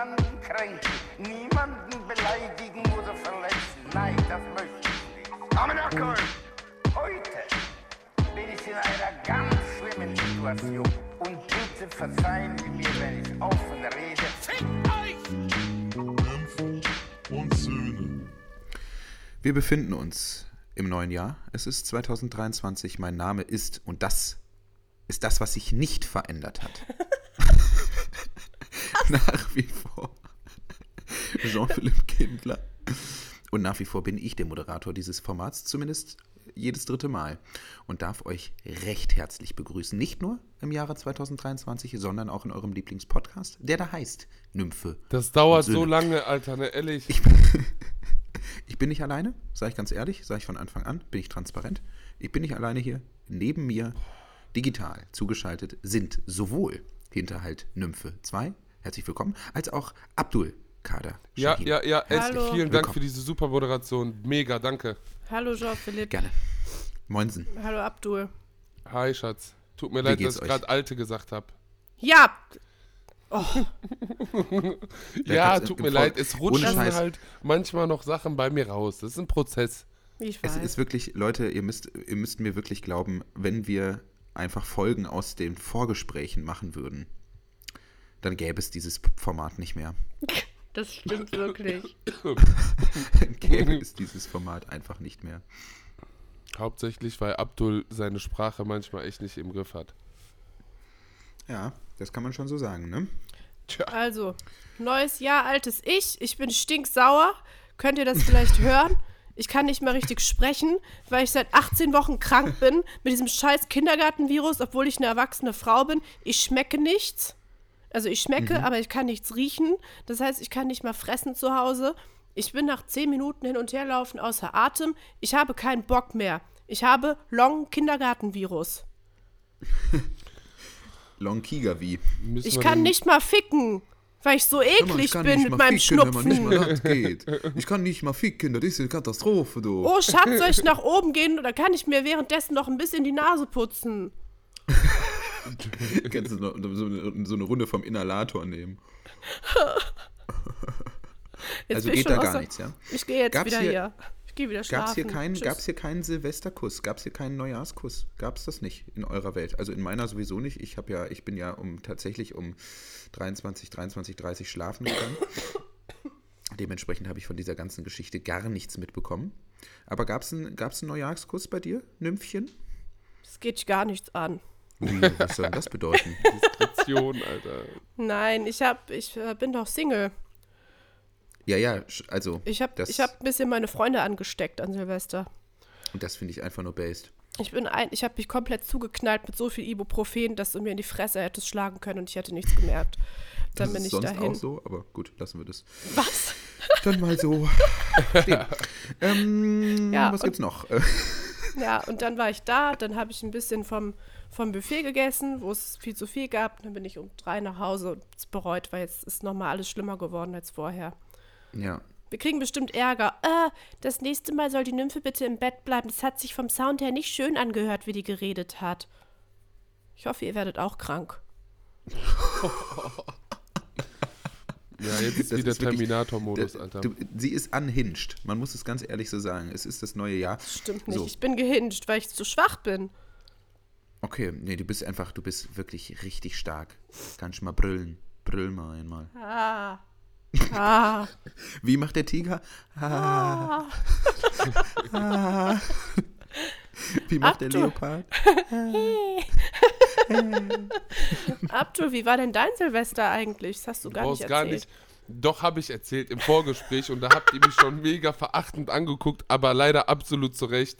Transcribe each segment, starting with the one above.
niemanden kränken, niemanden beleidigen oder verletzen. Nein, das möchte ich nicht. Amenakol! Heute bin ich in einer ganz schlimmen Situation. Und bitte verzeihen Sie mir, wenn ich offen rede. Fick euch! und Söhne. Wir befinden uns im neuen Jahr. Es ist 2023. Mein Name ist, und das ist das, was sich nicht verändert hat. nach wie vor Jean-Philippe Kindler. Und nach wie vor bin ich der Moderator dieses Formats, zumindest jedes dritte Mal. Und darf euch recht herzlich begrüßen. Nicht nur im Jahre 2023, sondern auch in eurem Lieblingspodcast, der da heißt Nymphe. Das dauert so lange, Alter, ne, ehrlich. Ich, ich bin nicht alleine, sage ich ganz ehrlich, sage ich von Anfang an, bin ich transparent. Ich bin nicht alleine hier. Neben mir, digital zugeschaltet, sind sowohl Hinterhalt Nymphe 2, herzlich willkommen, als auch Abdul Kader. ja, Shahin. ja, ja, echt, Hallo. vielen Dank Willkommen. für diese super Moderation. Mega, danke. Hallo Jean-Philippe. Gerne. Moinsen. Hallo Abdul. Hi, Schatz. Tut mir leid, geht's dass ich gerade Alte gesagt habe. Ja, Ja, kann's tut im mir leid, es rutschen halt manchmal noch Sachen bei mir raus. Das ist ein Prozess. ich Es weiß. ist wirklich, Leute, ihr müsst, ihr müsst mir wirklich glauben, wenn wir einfach Folgen aus den Vorgesprächen machen würden, dann gäbe es dieses Format nicht mehr. das stimmt wirklich. Dann gäbe es dieses Format einfach nicht mehr. Hauptsächlich, weil Abdul seine Sprache manchmal echt nicht im Griff hat. Ja, das kann man schon so sagen, ne? Also, neues Jahr, altes Ich. Ich bin stinksauer. Könnt ihr das vielleicht hören? Ich kann nicht mehr richtig sprechen, weil ich seit 18 Wochen krank bin mit diesem scheiß Kindergartenvirus, obwohl ich eine erwachsene Frau bin. Ich schmecke nichts. Also ich schmecke, aber ich kann nichts riechen. Das heißt, ich kann nicht mal fressen zu Hause. Ich bin nach 10 Minuten hin und her laufen außer Atem. Ich habe keinen Bock mehr. Ich habe Long-Kindergartenvirus. Long Kigavi. Ich kann nicht mal ficken, weil ich so eklig bin mit meinem Schnupfen. das geht. Ich kann nicht mal ficken, das ist eine Katastrophe, du. Oh, Schatz, soll ich nach oben gehen oder kann ich mir währenddessen noch ein bisschen die Nase putzen? Kannst du noch so eine, so eine Runde vom Inhalator nehmen. Jetzt Also geht da gar außer- nichts, ja? Ich gehe jetzt Gab's wieder hier- hier. Ich gehe wieder schlafen. Gab es hier, keinen- Tschüss. gab's hier keinen Silvesterkuss? Gab es hier keinen Neujahrskuss? Gab es das nicht in eurer Welt? Also in meiner sowieso nicht. Ich habe ja, ich bin ja um tatsächlich um 23, 23, 30 schlafen gegangen. Dementsprechend habe ich von dieser ganzen Geschichte gar nichts mitbekommen. Aber gab es einen, gab's einen Neujahrskuss bei dir, Nymphchen? Das geht dich gar nichts an. Ui, was soll denn das bedeuten? Diskretion, Alter. Nein, ich hab, ich äh, bin doch Single. Ja, ja, also. Ich habe das, ich hab ein bisschen meine Freunde angesteckt an Silvester. Und das finde ich einfach nur based. Ich bin ein, ich habe mich komplett zugeknallt mit so viel Ibuprofen, dass du mir in die Fresse hättest schlagen können und ich hätte nichts gemerkt. Dann das bin ist ich sonst dahin. auch so, aber gut, lassen wir das. Was? Dann mal so. ähm, Ja, was und- gibt's noch? Ja, und dann war ich da, dann habe ich ein bisschen vom, vom Buffet gegessen, wo es viel zu viel gab. Dann bin ich um drei nach Hause und es bereut, weil jetzt ist nochmal alles schlimmer geworden als vorher. ja. Wir kriegen bestimmt Ärger. Äh, das nächste Mal soll die Nymphe bitte im Bett bleiben. Das hat sich vom Sound her nicht schön angehört, wie die geredet hat. Ich hoffe, ihr werdet auch krank. Ja, jetzt ist Das wieder Terminator-Modus, Alter. Du, sie ist unhinged. Man muss es ganz ehrlich so sagen. Es ist das neue Jahr. Stimmt nicht. So. Ich bin gehinged, weil ich zu schwach bin. Okay, nee, du bist einfach, du bist wirklich richtig stark. Kannst mal brüllen. Brüll mal einmal. Ah. Ah. Wie macht der Tiger? Ah. Ah. Wie macht der Abdu. Leopard? Abdul, wie war denn dein Silvester eigentlich? Das hast du gar brauchst nicht gar erzählt. nicht. Doch, habe ich erzählt im Vorgespräch und da habt ihr mich schon mega verachtend angeguckt, aber leider absolut zu Recht.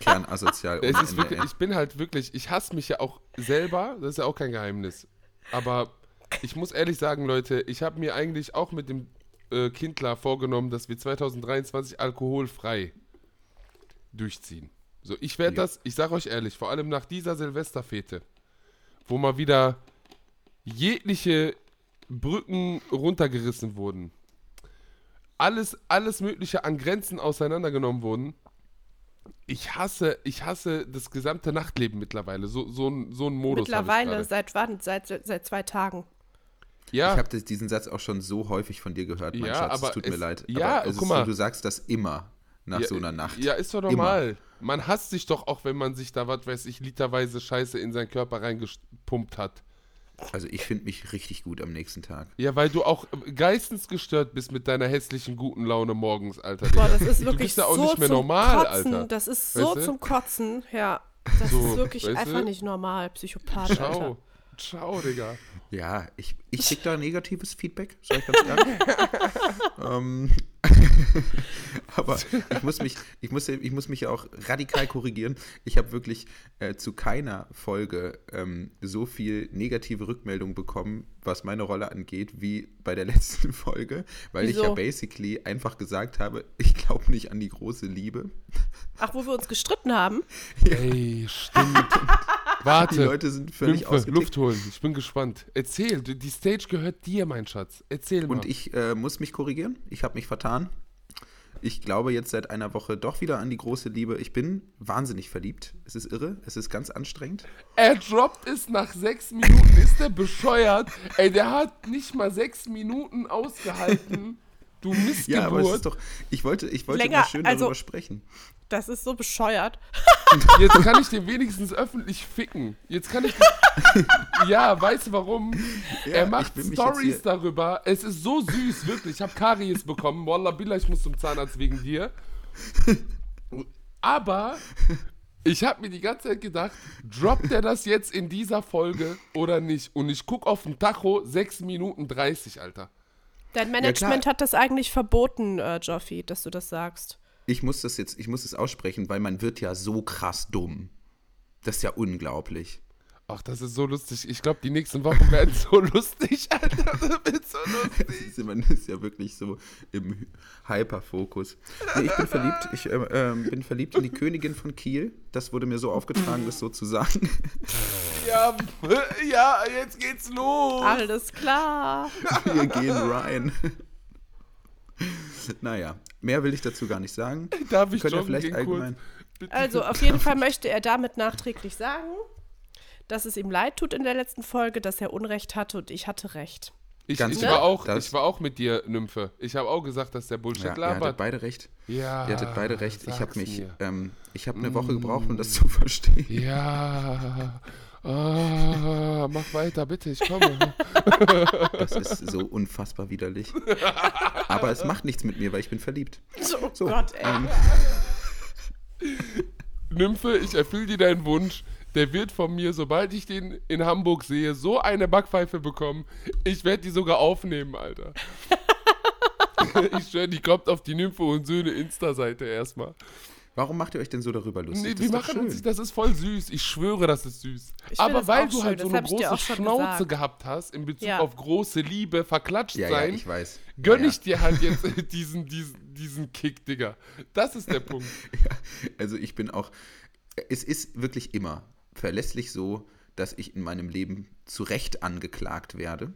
Kernasozial. Es ist wirklich, ich bin halt wirklich, ich hasse mich ja auch selber, das ist ja auch kein Geheimnis. Aber ich muss ehrlich sagen, Leute, ich habe mir eigentlich auch mit dem äh, Kindler vorgenommen, dass wir 2023 alkoholfrei durchziehen. So, ich werde Ja. das, ich sage euch ehrlich, vor allem nach dieser Silvesterfete, wo mal wieder jegliche Brücken runtergerissen wurden, alles, alles Mögliche an Grenzen auseinandergenommen wurden. Ich hasse, ich hasse das gesamte Nachtleben mittlerweile. So, so, ein, so ein Modus. Mittlerweile, seit wann? Seit, seit zwei Tagen. Ja. Ich habe diesen Satz auch schon so häufig von dir gehört, mein Ja, Schatz. aber es tut mir es- leid. ja, aber es guck ist so, mal. du sagst das immer nach ja, so einer Nacht. Ja, ist doch Immer. normal. Man hasst sich doch auch, wenn man sich da, was weiß ich, literweise Scheiße in seinen Körper reingepumpt hat. Also ich finde mich richtig gut am nächsten Tag. Ja, weil du auch geistesgestört bist mit deiner hässlichen guten Laune morgens, Alter. Boah, das ist du wirklich auch so nicht mehr zum normal, Kotzen. Alter. Das ist so Weißt du? zum Kotzen. Ja, das So, ist wirklich weißt einfach du? nicht normal. Psychopath, Alter. Ciao. Digga. Ja, ich, ich krieg da negatives Feedback, sag ich ganz ehrlich. ähm, aber ich muss, mich, ich, muss, ich muss mich ja auch radikal korrigieren. Ich habe wirklich äh, zu keiner Folge ähm, so viel negative Rückmeldung bekommen, was meine Rolle angeht, wie bei der letzten Folge, weil ich ja Wieso? basically einfach gesagt habe, ich glaube nicht an die große Liebe. Ach, wo wir uns gestritten haben? Ey, stimmt. Die Warte. Leute sind völlig ausgetickt. Luft holen. Ich bin gespannt. Erzähl. Die Stage gehört dir, mein Schatz. Erzähl mal. Und ich äh, muss mich korrigieren. Ich habe mich vertan. Ich glaube jetzt seit einer Woche doch wieder an die große Liebe. Ich bin wahnsinnig verliebt. Es ist irre. Es ist ganz anstrengend. Er droppt es nach sechs Minuten. Ist der bescheuert? Ey, der hat nicht mal sechs Minuten ausgehalten. Du Missgeburt. Ja, aber es ist doch. Ich wollte, ich wollte Länger, mal schön also- darüber sprechen. Das ist so bescheuert. Jetzt kann ich den wenigstens öffentlich ficken. Jetzt kann ich. ja, weißt du warum? er ich macht Stories darüber. Es ist so süß, wirklich. Ich habe Karies bekommen. Wallah Billah, ich muss zum Zahnarzt wegen dir. Aber ich habe mir die ganze Zeit gedacht, droppt er das jetzt in dieser Folge oder nicht? Und ich guck auf den Tacho 6 Minuten 30, Alter. Dein Management klar. hat das eigentlich verboten, äh, Joffi, dass du das sagst. Ich muss das jetzt, ich muss es aussprechen, weil man wird ja so krass dumm. Das ist ja unglaublich. Ach, das ist so lustig. Ich glaube, die nächsten Wochen werden so lustig, Alter. Das wird so lustig. Man ist ja wirklich so im Hyperfokus. Nee, ich bin verliebt. Ich äh, ähm, bin verliebt in die Königin von Kiel. Das wurde mir so aufgetragen, das so zu sagen. Ja, ja, jetzt geht's los. Alles klar. Wir gehen rein. Naja, mehr will ich dazu gar nicht sagen. Darf ich Könnt ihr vielleicht gehen allgemein. kurz? Also, auf jeden Fall möchte er damit nachträglich sagen, dass es ihm leid tut in der letzten Folge, dass er Unrecht hatte und ich hatte recht. Ich, Ganz ich, war auch, Das- ich war auch mit dir, Nymphe. Ich habe auch gesagt, dass der Bullshit Ja, ihr hattet labert. beide recht. Ja, Ihr hattet beide recht. Ich habe mich, ähm, ich habe eine Woche gebraucht, um das zu verstehen. Ja. Ah, mach weiter, bitte, ich komme. Das ist so unfassbar widerlich. Aber es macht nichts mit mir, weil ich bin verliebt. Oh So, Gott, ey. ähm, Nymphe, ich erfülle dir deinen Wunsch. Der wird von mir, sobald ich den in Hamburg sehe, so eine Backpfeife bekommen. Ich werde die sogar aufnehmen, Alter. ich schwöre, die kommt auf die Nymphe und Söhne Insta-Seite erstmal. warum macht ihr euch denn so darüber lustig? Nee, das wir machen schön. uns, das ist voll süß. Ich schwöre, das ist süß. Ich Aber weil du halt schön, so das eine große Schnauze gesagt. gehabt hast in Bezug Ja. auf große Liebe, verklatscht ja, ja, sein, ich weiß. gönn ja, ich dir halt jetzt diesen, diesen, diesen Kick, Digga. Das ist der Punkt. Ja, also ich bin auch, es ist wirklich immer verlässlich so, dass ich in meinem Leben zu Recht angeklagt werde.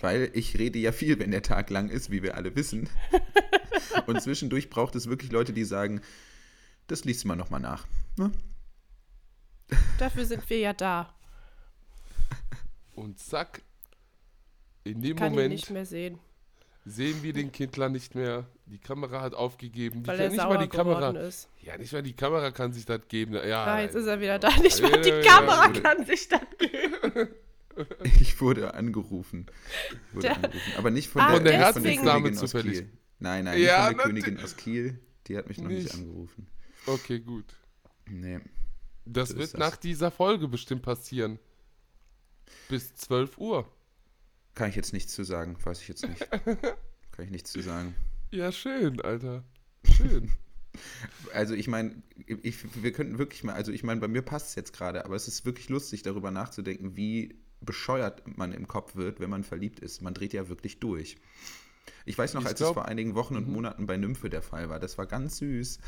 Weil ich rede ja viel, wenn der Tag lang ist, wie wir alle wissen. Und zwischendurch braucht es wirklich Leute, die sagen, das liest man nochmal nach. Ne? Dafür sind wir ja da. Und zack, in dem Kann Moment nicht mehr sehen, sehen wir den Kindler nicht mehr. Die Kamera hat aufgegeben. Die weil kann er nicht sauer mal die Kamera. ist. Ja, nicht mal die Kamera kann sich das geben. Ja, Ah, jetzt ist er wieder da. Nicht mal die Kamera ja. kann sich das geben. Ich wurde angerufen. Ich wurde Der- angerufen. Aber nicht von Ah, der, Von der Herzdame Königin aus zufällig. Kiel. Nein, nein, Ja, nicht von der. Königin aus Kiel. Die hat mich noch nicht, Nicht. angerufen. Okay, gut. Nee. Das So wird das. nach dieser Folge bestimmt passieren. Bis 12 Uhr. Kann ich jetzt nichts zu sagen, weiß ich jetzt nicht. Kann ich nichts zu sagen. Ja, schön, Alter. Schön. Also ich meine, ich, wir könnten wirklich mal, also ich meine, bei mir passt es jetzt gerade, aber es ist wirklich lustig, darüber nachzudenken, wie bescheuert man im Kopf wird, wenn man verliebt ist. Man dreht ja wirklich durch. Ich weiß noch, Ich als glaub- es vor einigen Wochen Mhm. und Monaten bei Nymphe der Fall war, das war ganz süß.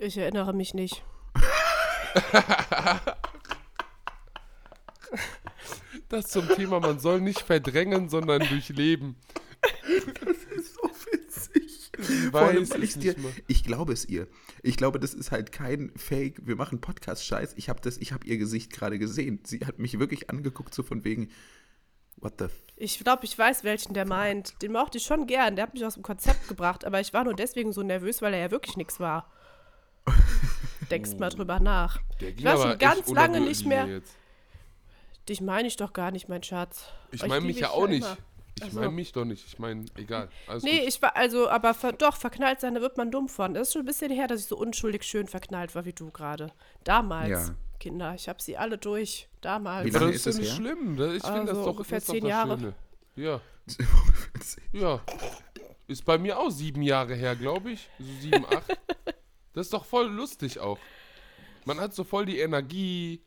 Ich erinnere mich nicht. Das zum Thema, man soll nicht verdrängen, sondern durchleben. Das ist so witzig. Vor allem, weiß weil es ich's dir, ich glaube es ihr. Ich glaube, das ist halt kein Fake. Wir machen Podcast-Scheiß. Ich habe das, ich habe ihr Gesicht gerade gesehen. Sie hat mich wirklich angeguckt, so von wegen, what the. Ich glaube, ich weiß, welchen der meint. Den mochte ich schon gern. Der hat mich aus dem Konzept gebracht. Aber ich war nur deswegen so nervös, weil er ja wirklich nichts war. Denkst mal drüber nach. Der Ich ging war schon ganz lange nicht mehr. Jetzt. Dich meine ich doch gar nicht, mein Schatz. Ich meine mich ja auch nicht. immer. Ich Ach so. meine mich doch nicht. Ich meine, egal. Alles Nee, gut. ich war, also, aber ver, doch, verknallt sein, da wird man dumm von. Das ist schon ein bisschen her, dass ich so unschuldig schön verknallt war wie du gerade. Damals, Ja. Kinder, ich habe sie alle durch. Damals. Wie lange das ist das nicht her? schlimm. Das- Ich finde das Also doch, ungefähr das zehn Jahre. Schöne. Ja, ja. Ist bei mir auch sieben Jahre her, glaube ich. So sieben, acht. Das ist doch voll lustig auch. Man hat so voll die Energie,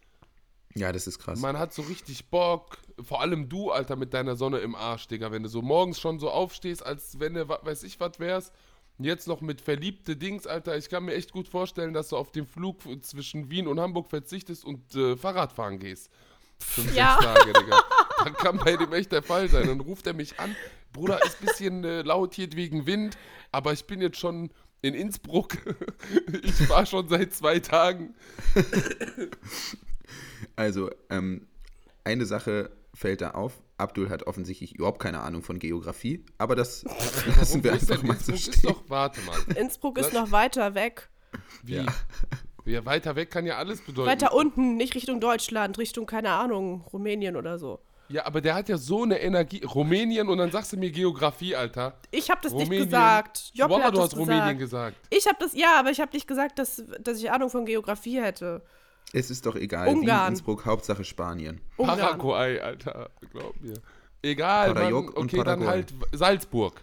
Ja, das ist krass. man hat so richtig Bock. Vor allem du, Alter, mit deiner Sonne im Arsch, Digga. Wenn du so morgens schon so aufstehst, als wenn du, weiß ich was wärst. Und Jetzt noch mit verliebte Dings, Alter. Ich kann mir echt gut vorstellen, dass du auf den Flug zwischen Wien und Hamburg verzichtest und äh, Fahrradfahren gehst. Fünf, Ja. sechs Tage, Digga. Dann kann bei dem echt der Fall sein. Dann ruft er mich an. Bruder, ist ein bisschen äh, laut hier wegen Wind, aber ich bin jetzt schon in Innsbruck. ich war schon seit zwei Tagen. Also, ähm, eine Sache fällt da auf. Abdul hat offensichtlich überhaupt keine Ahnung von Geografie, aber das lassen wir einfach mal so Innsbruck? Ist stehen. doch, warte mal. Innsbruck ist noch weiter weg. Wie? Ja. Ja. weiter weg kann ja alles bedeuten. Weiter unten, nicht Richtung Deutschland, Richtung, keine Ahnung, Rumänien oder so. Ja, aber der hat ja so eine Energie. Rumänien und dann sagst du mir Geografie, Alter. Ich habe das Rumänien. nicht gesagt. Joppe Wallah, hat du das hast gesagt. Rumänien gesagt. Ich habe das, ja, aber ich habe nicht gesagt, dass, dass ich Ahnung von Geografie hätte. Es ist doch egal. Wien, Ungarn. Innsbruck, Hauptsache Spanien. Ungarn. Paraguay, Alter. Glaub mir. Egal, Mann. Parajok und Okay, dann halt Salzburg.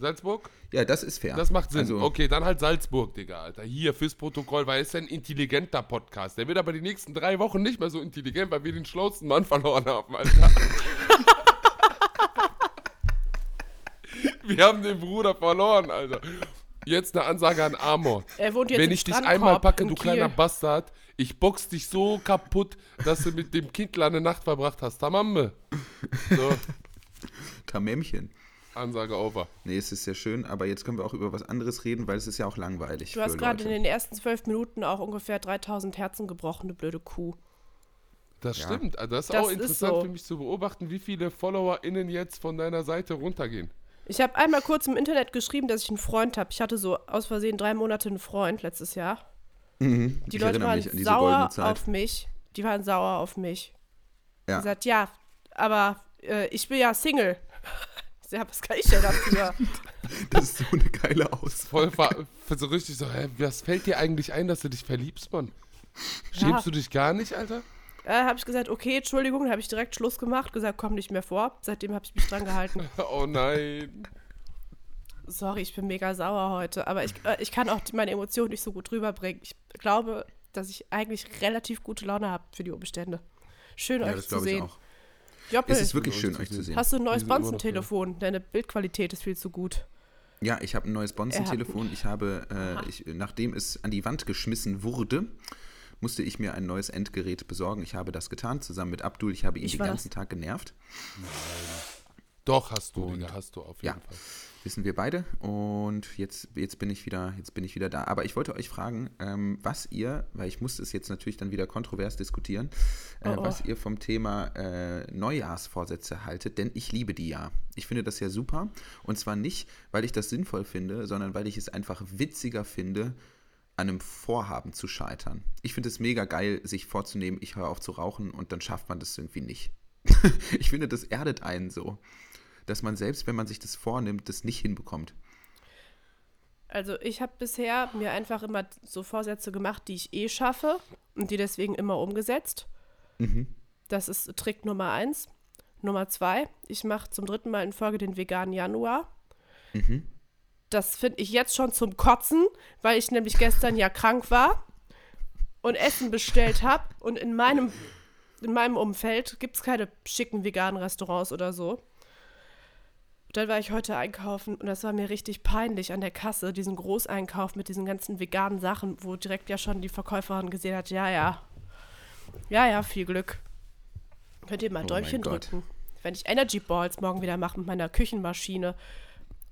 Salzburg? Ja, das ist fair. Das macht Sinn. Also, okay, dann halt Salzburg, Digga, Alter. Hier fürs Protokoll, weil es ist ein intelligenter Podcast. Der wird aber die nächsten drei Wochen nicht mehr so intelligent, weil wir den schlauesten Mann verloren haben, Alter. wir haben den Bruder verloren, Alter. Jetzt eine Ansage an Amor. Er wohnt jetzt Wenn ich dich einmal packe, du kleiner Bastard, ich box dich so kaputt, dass du mit dem Kindler eine Nacht verbracht hast. Tamamme. So, Tamämchen. Ansage over. Nee, es ist sehr schön, aber jetzt können wir auch über was anderes reden, weil es ist ja auch langweilig. Du hast gerade in den ersten zwölf Minuten auch ungefähr 3000 Herzen gebrochen, du blöde Kuh. Das Ja. stimmt. Das ist Das auch ist interessant so. für mich zu beobachten, wie viele FollowerInnen jetzt von deiner Seite runtergehen. Ich habe einmal kurz im Internet geschrieben, dass ich einen Freund habe. Ich hatte so aus Versehen drei Monate einen Freund letztes Jahr. Mhm, Die ich Leute waren mich an diese sauer auf mich. Die waren sauer auf mich. Ja. gesagt, ja, aber äh, ich bin ja Single. Ja, was kann ich denn dafür? Das ist so eine geile Aus. Voll so richtig so, hä, was fällt dir eigentlich ein, dass du dich verliebst, Mann? Schämst du dich gar nicht, Alter? Da habe ich gesagt, okay, Entschuldigung, habe ich direkt Schluss gemacht, gesagt, komm nicht mehr vor. Seitdem habe ich mich dran gehalten. Oh nein. Sorry, ich bin mega sauer heute, aber ich, äh, ich kann auch meine Emotionen nicht so gut rüberbringen. Ich glaube, dass ich eigentlich relativ gute Laune habe für die Umstände. Schön Ja, euch das zu glaube ich sehen. auch. Joppel, Es ist wirklich schön, euch zu sehen. sehen. hast du ein neues Bonzen-Telefon? Deine Bildqualität ist viel zu gut. Ja, ich habe ein neues Bonzen-Telefon. Ich habe, äh, ich, nachdem es an die Wand geschmissen wurde, musste ich mir ein neues Endgerät besorgen. Ich habe das getan, zusammen mit Abdul. Ich habe ihn Ich den ganzen das. Tag genervt. Doch, hast du, Digga, hast du auf jeden Ja. Fall. Wissen wir beide. Und jetzt, jetzt, bin ich wieder, jetzt bin ich wieder da. Aber ich wollte euch fragen, ähm, was ihr, weil ich musste es jetzt natürlich dann wieder kontrovers diskutieren, äh, Oh, oh. was ihr vom Thema äh, Neujahrsvorsätze haltet, denn ich liebe die ja. Ich finde das ja super. Und zwar nicht, weil ich das sinnvoll finde, sondern weil ich es einfach witziger finde, einem Vorhaben zu scheitern. Ich finde es mega geil, sich vorzunehmen, ich höre auf zu rauchen und dann schafft man das irgendwie nicht. ich finde, das erdet einen so, dass man selbst, wenn man sich das vornimmt, das nicht hinbekommt. Also ich habe bisher mir einfach immer so Vorsätze gemacht, die ich eh schaffe und die deswegen immer umgesetzt. Das ist Trick Nummer eins. Nummer zwei, ich mache zum dritten Mal in Folge den veganen Januar. Das finde ich jetzt schon zum Kotzen, weil ich nämlich gestern ja krank war und Essen bestellt habe und in meinem, in meinem Umfeld gibt es keine schicken veganen Restaurants oder so. Dann war ich heute einkaufen und das war mir richtig peinlich an der Kasse, diesen Großeinkauf mit diesen ganzen veganen Sachen, wo direkt ja schon die Verkäuferin gesehen hat, ja, ja. Ja, ja, viel Glück. Könnt ihr mal ein Oh Däumchen Gott. drücken. Wenn ich Energy Balls morgen wieder mache mit meiner Küchenmaschine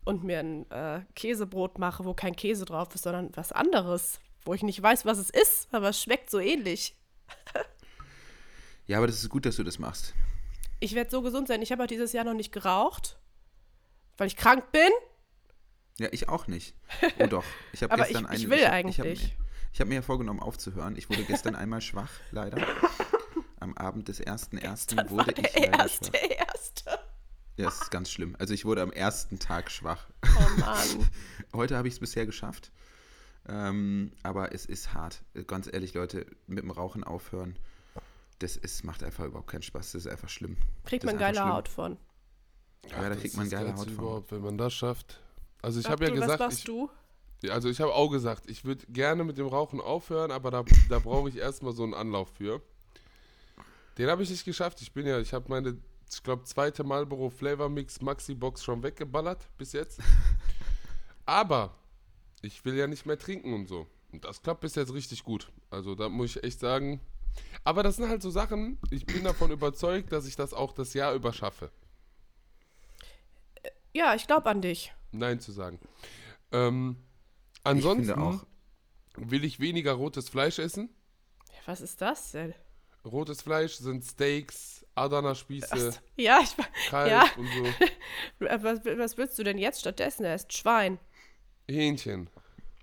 und mir ein äh, Käsebrot mache, wo kein Käse drauf ist, sondern was anderes, wo ich nicht weiß, was es ist, aber es schmeckt so ähnlich. Ja, aber das ist gut, dass du das machst. Ich werde so gesund sein. Ich habe auch dieses Jahr noch nicht geraucht, weil ich krank bin. Ja, ich auch nicht. Oh doch. Ich habe gestern ich- ich einen- will ich eigentlich. Ich habe hab mir ja vorgenommen, aufzuhören. Ich wurde gestern einmal schwach, leider. Am Abend des 1.1. Dann wurde ich der leider erste, schwach. erste. Ja, das ist ganz schlimm. Also ich wurde am ersten Tag schwach. Oh Mann. Heute habe ich es bisher geschafft. Ähm, aber es ist hart. Ganz ehrlich, Leute, mit dem Rauchen aufhören, das ist, macht einfach überhaupt keinen Spaß. Das ist einfach schlimm. Kriegt Das man geile schlimm. Haut von. Ja, da das kriegt man geile Haut von. überhaupt, wenn man das schafft. Also ich habe ja gesagt, was machst ich, du? Ja, Also ich habe auch gesagt, ich würde gerne mit dem Rauchen aufhören, aber da, da brauche ich erstmal so einen Anlauf für. Den habe ich nicht geschafft. Ich bin ja, ich habe meine, ich glaube, zweite Marlboro Flavor Mix Maxi Box schon weggeballert bis jetzt. Aber ich will ja nicht mehr trinken und so. Und das klappt bis jetzt richtig gut. Also da muss ich echt sagen. Aber das sind halt so Sachen, ich bin davon überzeugt, dass ich das auch das Jahr über schaffe. Ja, ich glaube an dich. Nein zu sagen. Ähm, Ich ansonsten auch. will ich weniger rotes Fleisch essen. Was ist das denn? Rotes Fleisch sind Steaks, Adana-Spieße, Ja, ich, Kalb ja. und so. Was, was willst du denn jetzt stattdessen? Er ist Schwein, Hähnchen.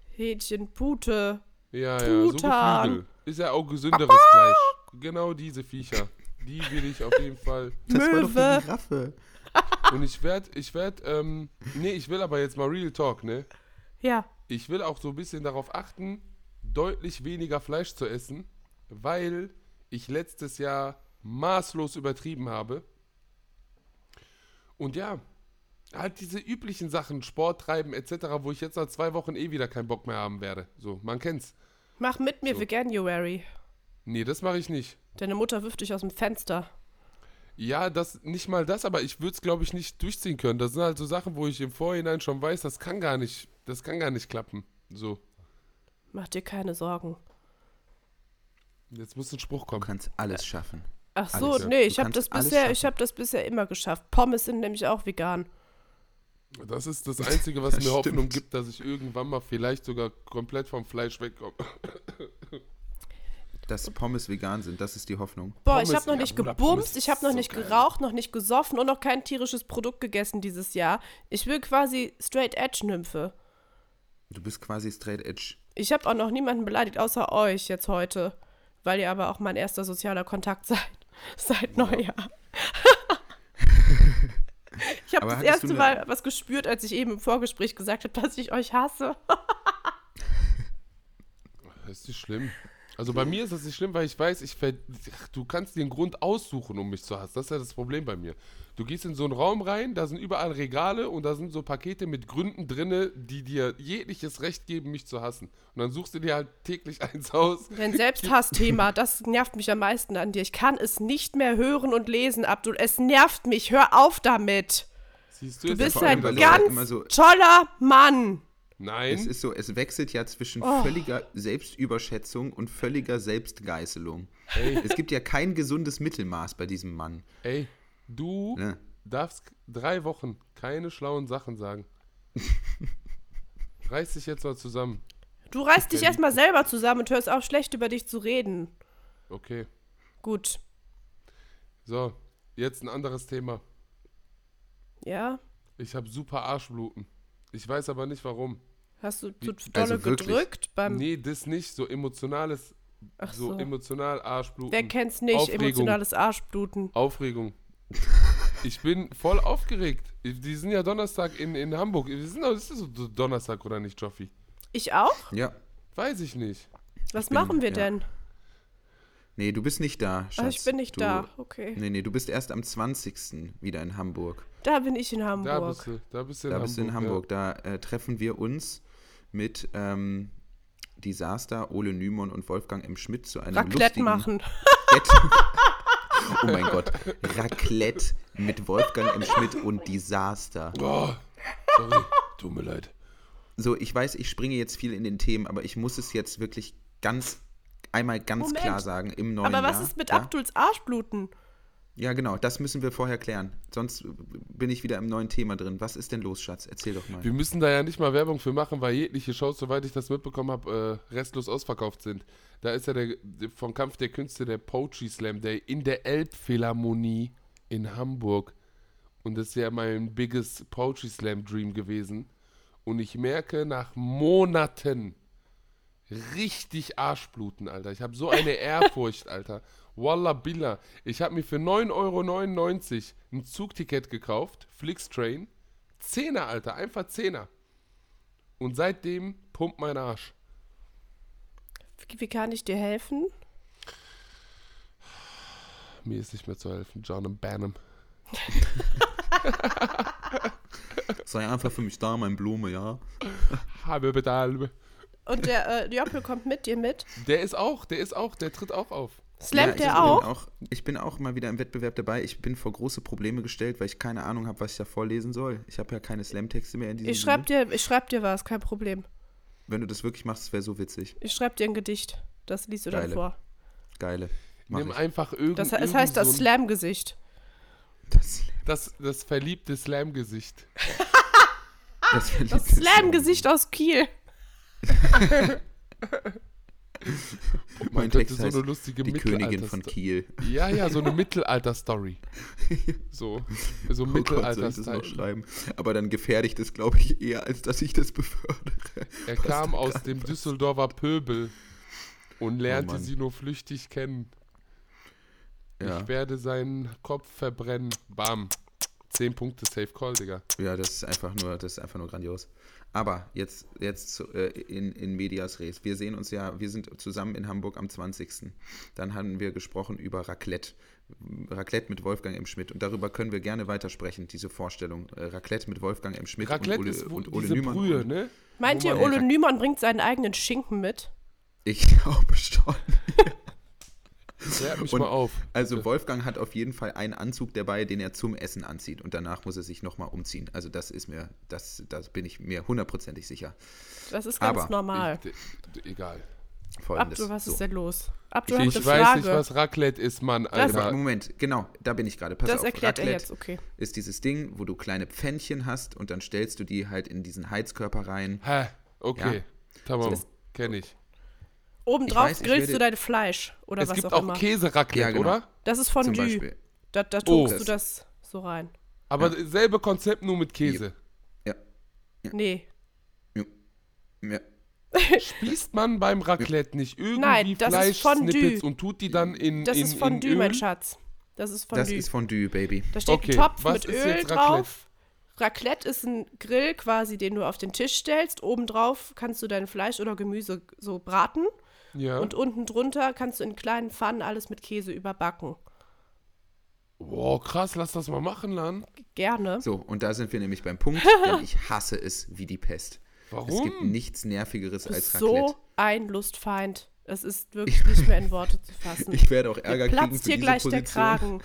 Hähnchen, Pute. Ja, ja, so. Geflügel. Ist ja auch gesünderes Fleisch. Genau diese Viecher. Die will ich auf jeden Fall. Das war doch Möwe. die Giraffe. Und ich werde, ich werde, ähm, nee, ich will aber jetzt mal Real Talk, ne? Ja. Ich will auch so ein bisschen darauf achten, deutlich weniger Fleisch zu essen, weil ich letztes Jahr maßlos übertrieben habe. Und ja, halt diese üblichen Sachen, Sport treiben etc., wo ich jetzt nach zwei Wochen eh wieder keinen Bock mehr haben werde. So, man kennt's. Mach mit mir So. Veganuary. Nee, das mache ich nicht. Deine Mutter wirft dich aus dem Fenster. Ja, das nicht mal das, aber ich würde es glaube ich nicht durchziehen können. Das sind halt so Sachen, wo ich im Vorhinein schon weiß, das kann gar nicht, das kann gar nicht klappen. So, Mach dir keine Sorgen. Jetzt muss ein Spruch Du kommen. kannst alles schaffen. Ach so, Alles, nee, Du ich habe das bisher, ich habe das bisher immer geschafft. Pommes sind nämlich auch vegan. Das ist das Einzige, was Das mir Hoffnung stimmt. gibt, dass ich irgendwann mal vielleicht sogar komplett vom Fleisch wegkomme. Dass Pommes vegan sind, das ist die Hoffnung. Boah, Pommes, ich habe noch ja, nicht gebumst, ich habe noch so nicht geil. geraucht, noch nicht gesoffen und noch kein tierisches Produkt gegessen dieses Jahr. Ich will quasi straight edge Nymphe. Du bist quasi straight edge. Ich habe auch noch niemanden beleidigt außer euch jetzt heute, weil ihr aber auch mein erster sozialer Kontakt seid seit Neujahr. ich habe das erste Mal was gespürt, als ich eben im Vorgespräch gesagt habe, dass ich euch hasse. Das ist nicht schlimm. Also bei mir ist das nicht schlimm, weil ich weiß, ich ver Ach, du kannst dir einen Grund aussuchen, um mich zu hassen. Das ist ja das Problem bei mir. Du gehst in so einen Raum rein, da sind überall Regale und da sind so Pakete mit Gründen drinne, die dir jegliches Recht geben, mich zu hassen. Und dann suchst du dir halt täglich eins aus. Dein Selbsthassthema, das nervt mich am meisten an dir. Ich kann es nicht mehr hören und lesen, Abdul. Es nervt mich. Hör auf damit. Siehst du, Du bist ein ganz immer so- toller Mann. Nein. Es ist so, es wechselt ja zwischen Oh. völliger Selbstüberschätzung und völliger Selbstgeißelung. Ey. Es gibt ja kein gesundes Mittelmaß bei diesem Mann. Ey, du Ne? darfst drei Wochen keine schlauen Sachen sagen. Reiß dich jetzt mal zusammen. Du reißt dich erstmal selber zusammen und hörst auf, schlecht über dich zu reden. Okay. Gut. So, jetzt ein anderes Thema. Ja? Ich habe super Arschbluten. Ich weiß aber nicht warum. Hast du zu Wie- dolle also gedrückt beim. Nee, das nicht. So emotionales, Ach so, so. emotional Arschbluten. Wer kennt's nicht? Aufregung. Emotionales Arschbluten. Aufregung. Ich bin voll aufgeregt. Die sind ja Donnerstag in, in Hamburg. Wir sind, das ist so Donnerstag oder nicht, Joffi? Ich auch? Ja. Weiß ich nicht. Was bin- machen wir ja. denn? Nee, du bist nicht da, Schatz. Ach, ich bin nicht du, da. Okay. Nee, nee, du bist erst am 20. wieder in Hamburg. Da bin ich in Da Hamburg. bist du, da bist du in da Hamburg. bist du in Hamburg. Da äh, treffen wir uns mit ähm, Disaster, Ole Nymon und Wolfgang M. Schmidt zu einem Raclette lustigen machen. Raclette. oh mein Gott. Raclette mit Wolfgang M. Schmidt und Disaster. Oh, sorry. Tut mir leid. So, ich weiß, ich springe jetzt viel in den Themen, aber ich muss es jetzt wirklich ganz, einmal ganz Moment. klar sagen, im neuen Aber was Jahr. ist mit ja? Abduls Arschbluten? Ja, genau, das müssen wir vorher klären. Sonst bin ich wieder im neuen Thema drin. Was ist denn los, Schatz? Erzähl doch mal. Wir müssen da ja nicht mal Werbung für machen, weil jegliche Shows, soweit ich das mitbekommen habe, äh, restlos ausverkauft sind. Da ist ja der, vom Kampf der Künste der Poetry Slam Day in der Elbphilharmonie in Hamburg. Und das ist ja mein biggest Poetry Slam Dream gewesen. Und ich merke nach Monaten richtig Arschbluten, Alter. Ich habe so eine Ehrfurcht, Alter. Wallah Billah. Ich habe mir für 9,99 Euro ein Zugticket gekauft, Flixtrain. Zehner, Alter, einfach Zehner. Und seitdem pumpt mein Arsch. Wie, kann ich dir helfen? Mir ist nicht mehr zu helfen, John und Banham. Sei einfach für mich da, mein Blume, ja? Habe Bedalbe. Und der äh, Joppel kommt mit dir mit. Der ist auch, der ist auch, der tritt auch auf. Slammt ja, der bin auch? auch? Ich bin auch mal wieder im Wettbewerb dabei. Ich bin vor große Probleme gestellt, weil ich keine Ahnung habe, was ich da vorlesen soll. Ich habe ja keine Slam-Texte mehr in diesem Ich schreib dir, ich schreib dir was, kein Problem. Wenn du das wirklich machst, wäre so witzig. Ich schreib dir ein Gedicht. Das liest du dann Geile. vor. Geile. Mach Nimm ich. einfach irgend, Das, es heißt das so Slam-Gesicht. Das, das, das verliebte Slam-Gesicht. das, Das Slam-Gesicht aus Kiel. Mein Man könnte Text so heißt eine lustige Die Königin von Mittelalter- Kiel. Ja, ja, so eine Mittelalter-Story. So, so Oh Gott, ich das noch schreiben? Aber dann gefährde ich das, glaube ich, eher, als dass ich das befördere. Er Was kam aus dem passiert. Düsseldorfer Pöbel und lernte Mann. sie nur flüchtig kennen. Ja. Ich werde seinen Kopf verbrennen. Bam. Zehn Punkte Safe Call, Digga. Ja, das ist einfach nur, das ist einfach nur grandios. Aber jetzt, jetzt zu, äh, in, in Medias Res. Wir sehen uns ja, wir sind zusammen in Hamburg am 20. Dann haben wir gesprochen über Raclette. Raclette mit Wolfgang M. Schmidt. Und darüber können wir gerne weitersprechen, diese Vorstellung. Äh, Raclette mit Wolfgang M. Schmidt Raclette und Ole, ist wo, und Ole diese Nümann. Brühe, ne? Meint ihr, Ole Nümann bringt seinen eigenen Schinken mit? Ich glaube schon. Klär mich Und- mal auf. Also Wolfgang hat auf jeden Fall einen Anzug dabei, den er zum Essen anzieht und danach muss er sich nochmal umziehen. Also das ist mir, das, das bin ich mir hundertprozentig sicher. Das ist ganz Aber normal. Ich, egal. Folgendes. Abdu, was So. ist denn los? Abdu Ich weiß Frage. nicht, was Raclette ist, Mann, Das- Alter. Moment, genau, da bin ich gerade. Pass das auf, erklärt er Raclette jetzt, okay. ist dieses Ding, wo du kleine Pfännchen hast und dann stellst du die halt in diesen Heizkörper rein. Hä? Okay. Ja. Tamam, So. kenn ich. Obendrauf weiß, grillst du dein Fleisch oder Es was gibt auch, auch immer. Käse-Raclette, Ja, genau. oder? Das ist Fondue. Beispiel. Da, da Oh. tunkst du das so rein. Aber selbe Konzept, nur mit Käse. Ja. Nee. ja. Spießt man beim Raclette nicht irgendwie Nein, das ist Fondue. Fleisch-Snippets und tut die dann in Das in, ist Fondue, mein Schatz. Das ist Fondue. Das ist Fondue, Baby. da steht Okay, ein Topf was mit ist Öl jetzt Raclette? drauf. Raclette ist ein Grill quasi, den du auf den Tisch stellst. Obendrauf kannst du dein Fleisch oder Gemüse so braten. Ja. Und unten drunter kannst du in kleinen Pfannen alles mit Käse überbacken. Boah, krass, lass das mal machen, Lan. Gerne. So, und da sind wir nämlich beim Punkt, denn ich hasse es wie die Pest. Warum? Es gibt nichts Nervigeres als Raclette. so ein Lustfeind. Es ist wirklich nicht mehr in Worte zu fassen. Ich werde auch Ärger Mir kriegen platzt hier gleich der. Kragen.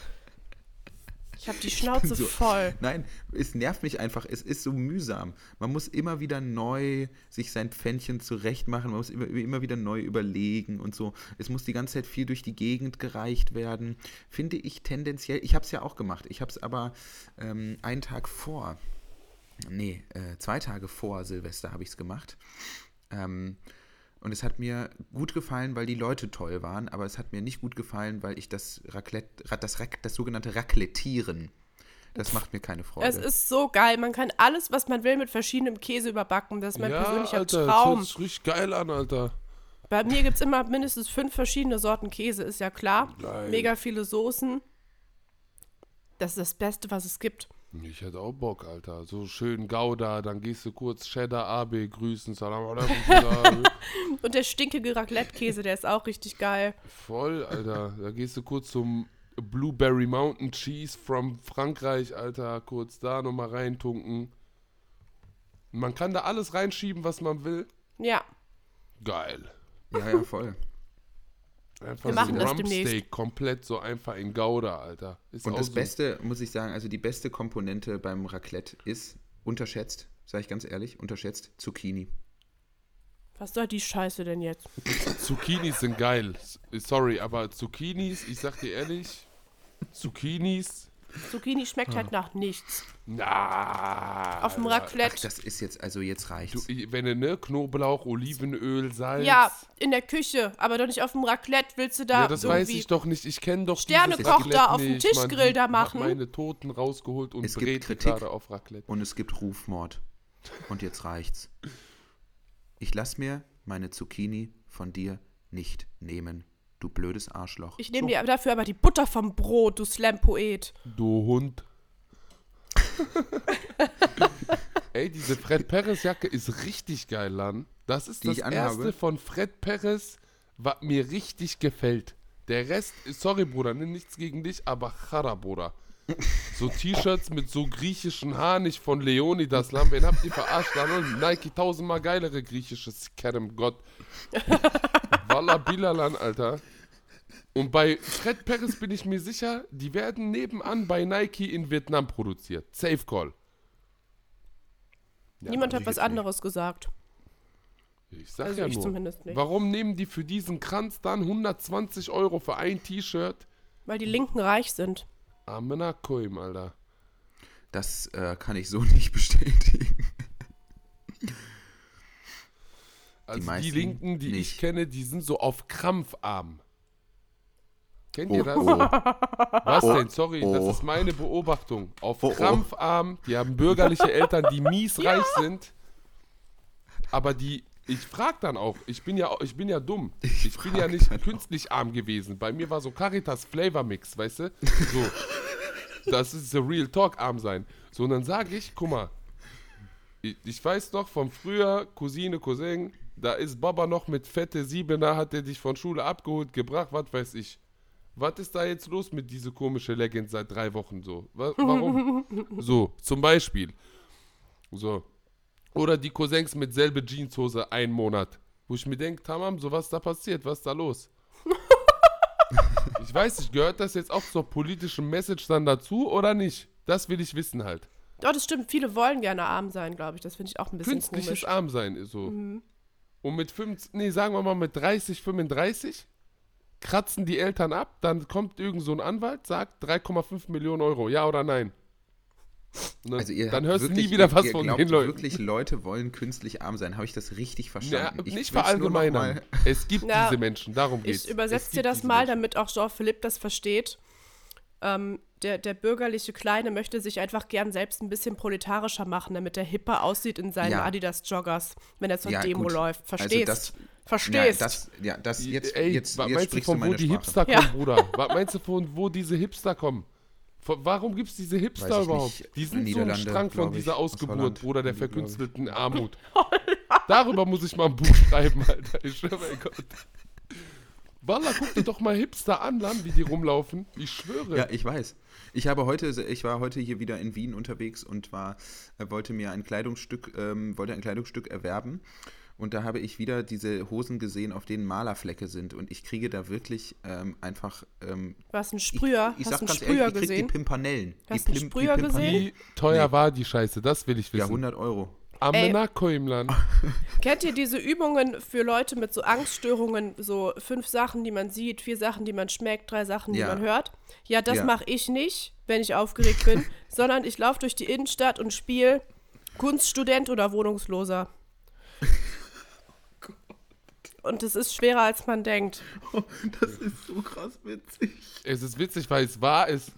Ich habe die Schnauze so- voll. Nein, es nervt mich einfach. Es ist so mühsam. Man muss immer wieder neu sich sein Pfännchen zurechtmachen. Man muss immer, immer wieder neu überlegen und so. Es muss die ganze Zeit viel durch die Gegend gereicht werden. Finde ich tendenziell. Ich habe es ja auch gemacht. Ich habe es aber ähm, einen Tag vor. Nee, äh, zwei Tage vor Silvester habe ich es gemacht. Ähm, und es hat mir gut gefallen, weil die Leute toll waren, aber es hat mir nicht gut gefallen, weil ich das Raclette, Ra- das, Rac- das sogenannte Raclettieren, das macht mir keine Freude. Es ist so geil. Man kann alles, was man will, mit verschiedenem Käse überbacken. Das ist mein ja, persönlicher Alter, das Traum. hört sich richtig geil an, Alter. Bei mir gibt es immer mindestens fünf verschiedene Sorten Käse, ist ja klar. Geil. Mega viele Soßen. Das ist das Beste, was es gibt. Ich hätte auch Bock, Alter. So schön Gouda, dann gehst du kurz Cheddar AB grüßen. Salam alaikum. Und der stinkige Raclette-Käse, der ist auch richtig geil. Voll, Alter. Da gehst du kurz zum Blueberry Mountain Cheese from Frankreich, Alter. Kurz da nochmal reintunken. Man kann da alles reinschieben, was man will. Ja, Geil. ja, ja, voll. Einfach Wir so machen das Rumpsteak demnächst. komplett so einfach in Gouda, Alter. Ist Und auch das so. Beste, muss ich sagen, also die beste Komponente beim Raclette ist, unterschätzt, sage ich ganz ehrlich, unterschätzt, Zucchini. was soll die Scheiße denn jetzt? Zucchinis sind geil. Sorry, aber Zucchinis, ich sag dir ehrlich, Zucchinis. Zucchini schmeckt halt nach nichts. Na. Auf dem Ach, Raclette. das ist jetzt, also jetzt Du, reicht's. wenn du, ne, Knoblauch, Olivenöl, Salz. Ja, in der Küche, aber doch nicht auf dem Raclette. Willst du da Ja, das weiß ich doch nicht. Ich kenne doch Sternekoch dieses Skelett da auf dem. Tischgrill Man da machen? meine Toten rausgeholt und Es gibt Kritik. gerade auf Raclette. Und es gibt Rufmord. Und jetzt reicht's. Ich lass mir meine Zucchini von dir nicht nehmen, du blödes Arschloch. Ich nehme dir dafür aber die Butter vom Brot, du Slam-Poet. Du Hund. Ey, diese Fred Perez Jacke ist richtig geil, Lan. Das ist Die das erste von Fred Perez, was mir richtig gefällt. Der Rest, sorry Bruder, ne, nichts gegen dich, aber Chara, Bruder. So T-Shirts mit so griechischen Haaren, nicht von Leonidas Lamp. Wen habt ihr verarscht? Lan? Nike tausendmal geilere griechisches Kerem Gott. Walla Bilalan, Alter. Und bei Fred Perez bin ich mir sicher, die werden nebenan bei Nike in Vietnam produziert. Safe Call. Ja, Niemand weiß hat ich was jetzt nicht. anderes gesagt. Ich sag Also ja ich nur. zumindest nicht. Warum nehmen die für diesen Kranz dann 120 Euro für ein T-Shirt? Weil die Linken reich sind. Amena Koim, Alter. Das äh, kann ich so nicht bestätigen. Also die, meisten Linken, die ich nicht. kenne, die sind so auf Krampfarm. Kennt Oh, ihr das? oh. Was Oh, denn? Sorry, oh. das ist meine Beobachtung. Auf Oh, oh. Krampfarm, die haben bürgerliche Eltern, die mies reich sind. Aber die, ich frag dann auch, ich bin ja, ich bin ja dumm. Ich, bin ja nicht dann auch. künstlich arm gewesen. Bei mir war so Caritas Flavor Mix, weißt du? So. Das ist the real talk arm sein. So, und dann sage ich, guck mal, ich, ich weiß noch von früher, Cousine, Cousin, da ist Baba noch mit fette Siebener, hat er dich von Schule abgeholt, gebracht, was weiß ich. Was ist da jetzt los mit diese komische Legend seit drei Wochen so? Wa warum? so, zum Beispiel. So. Oder die Cousins mit selbe Jeanshose einen Monat. Wo ich mir denke, Tamam, so was da passiert, was ist da los? ich weiß nicht, gehört das jetzt auch zur politischen Message dann dazu oder nicht? Das will ich wissen halt. Doch, das stimmt. Viele wollen gerne arm sein, glaube ich. Das finde ich auch ein bisschen Künstliches komisch. Armsein ist so. Und mit 5, nee, sagen wir mal mit 30, 35 kratzen die Eltern ab, dann kommt irgend so ein Anwalt, sagt 3,5 Millionen Euro, ja oder nein? Dann, Also ihr dann hörst du nie wieder was ihr von glaubt den Leuten. wirklich, Leute wollen künstlich arm sein. Habe ich das richtig Ja, verstanden? Ich nicht verallgemeinern. mal- Es gibt Ja, diese Menschen, darum geht's. Ich übersetze Es dir das mal, Menschen. damit auch Jean-Philippe das versteht. Ähm, der, der bürgerliche Kleine möchte sich einfach gern selbst ein bisschen proletarischer machen, damit er hipper aussieht in seinen Ja. Adidas-Joggers, wenn er zur Ja, Demo gut. läuft. Also Verstehst? das- Verstehst? Ja, das, ja, das jetzt, Ey, jetzt, was jetzt meinst du sprichst du von wo meine die Sprache. Hipster Ja. kommen, Bruder? Was meinst du von wo diese Hipster kommen? Von, warum gibt es diese Hipster überhaupt? nicht. Die sind so ein Strang von ich, dieser aus Ausgeburt, Holland. Bruder, der verkünstelten Armut. Darüber muss ich mal ein Buch schreiben, Alter. Ich schwöre, mein Gott. Walla, guck dir doch mal Hipster an, Land, wie die rumlaufen. Ich schwöre. Ja, ich weiß. Ich habe heute, ich war heute hier wieder in Wien unterwegs und war, äh, wollte mir ein Kleidungsstück, ähm, wollte ein Kleidungsstück erwerben. Und da habe ich wieder diese Hosen gesehen, auf denen Malerflecke sind. Und ich kriege da wirklich ähm, einfach. Ähm, Was ein ich, Sprüher? ich Hast sag du einen ganz Sprüher ehrlich, ich krieg gesehen? die Pimpanellen. Hast die du einen Sprüher gesehen? Pimpanellen. Wie teuer Nee. war die Scheiße? Das will ich Ja, wissen. 100 Euro. Amenako im Land. Kennt ihr diese Übungen für Leute mit so Angststörungen, so fünf Sachen, die man sieht, vier Sachen, die man schmeckt, drei Sachen, die Ja. man hört? Ja, das Ja. mache ich nicht, wenn ich aufgeregt bin, sondern ich laufe durch die Innenstadt und spiele Kunststudent oder Wohnungsloser. Und es ist schwerer, als man denkt. Das ist so krass witzig. Es ist witzig, weil es wahr ist.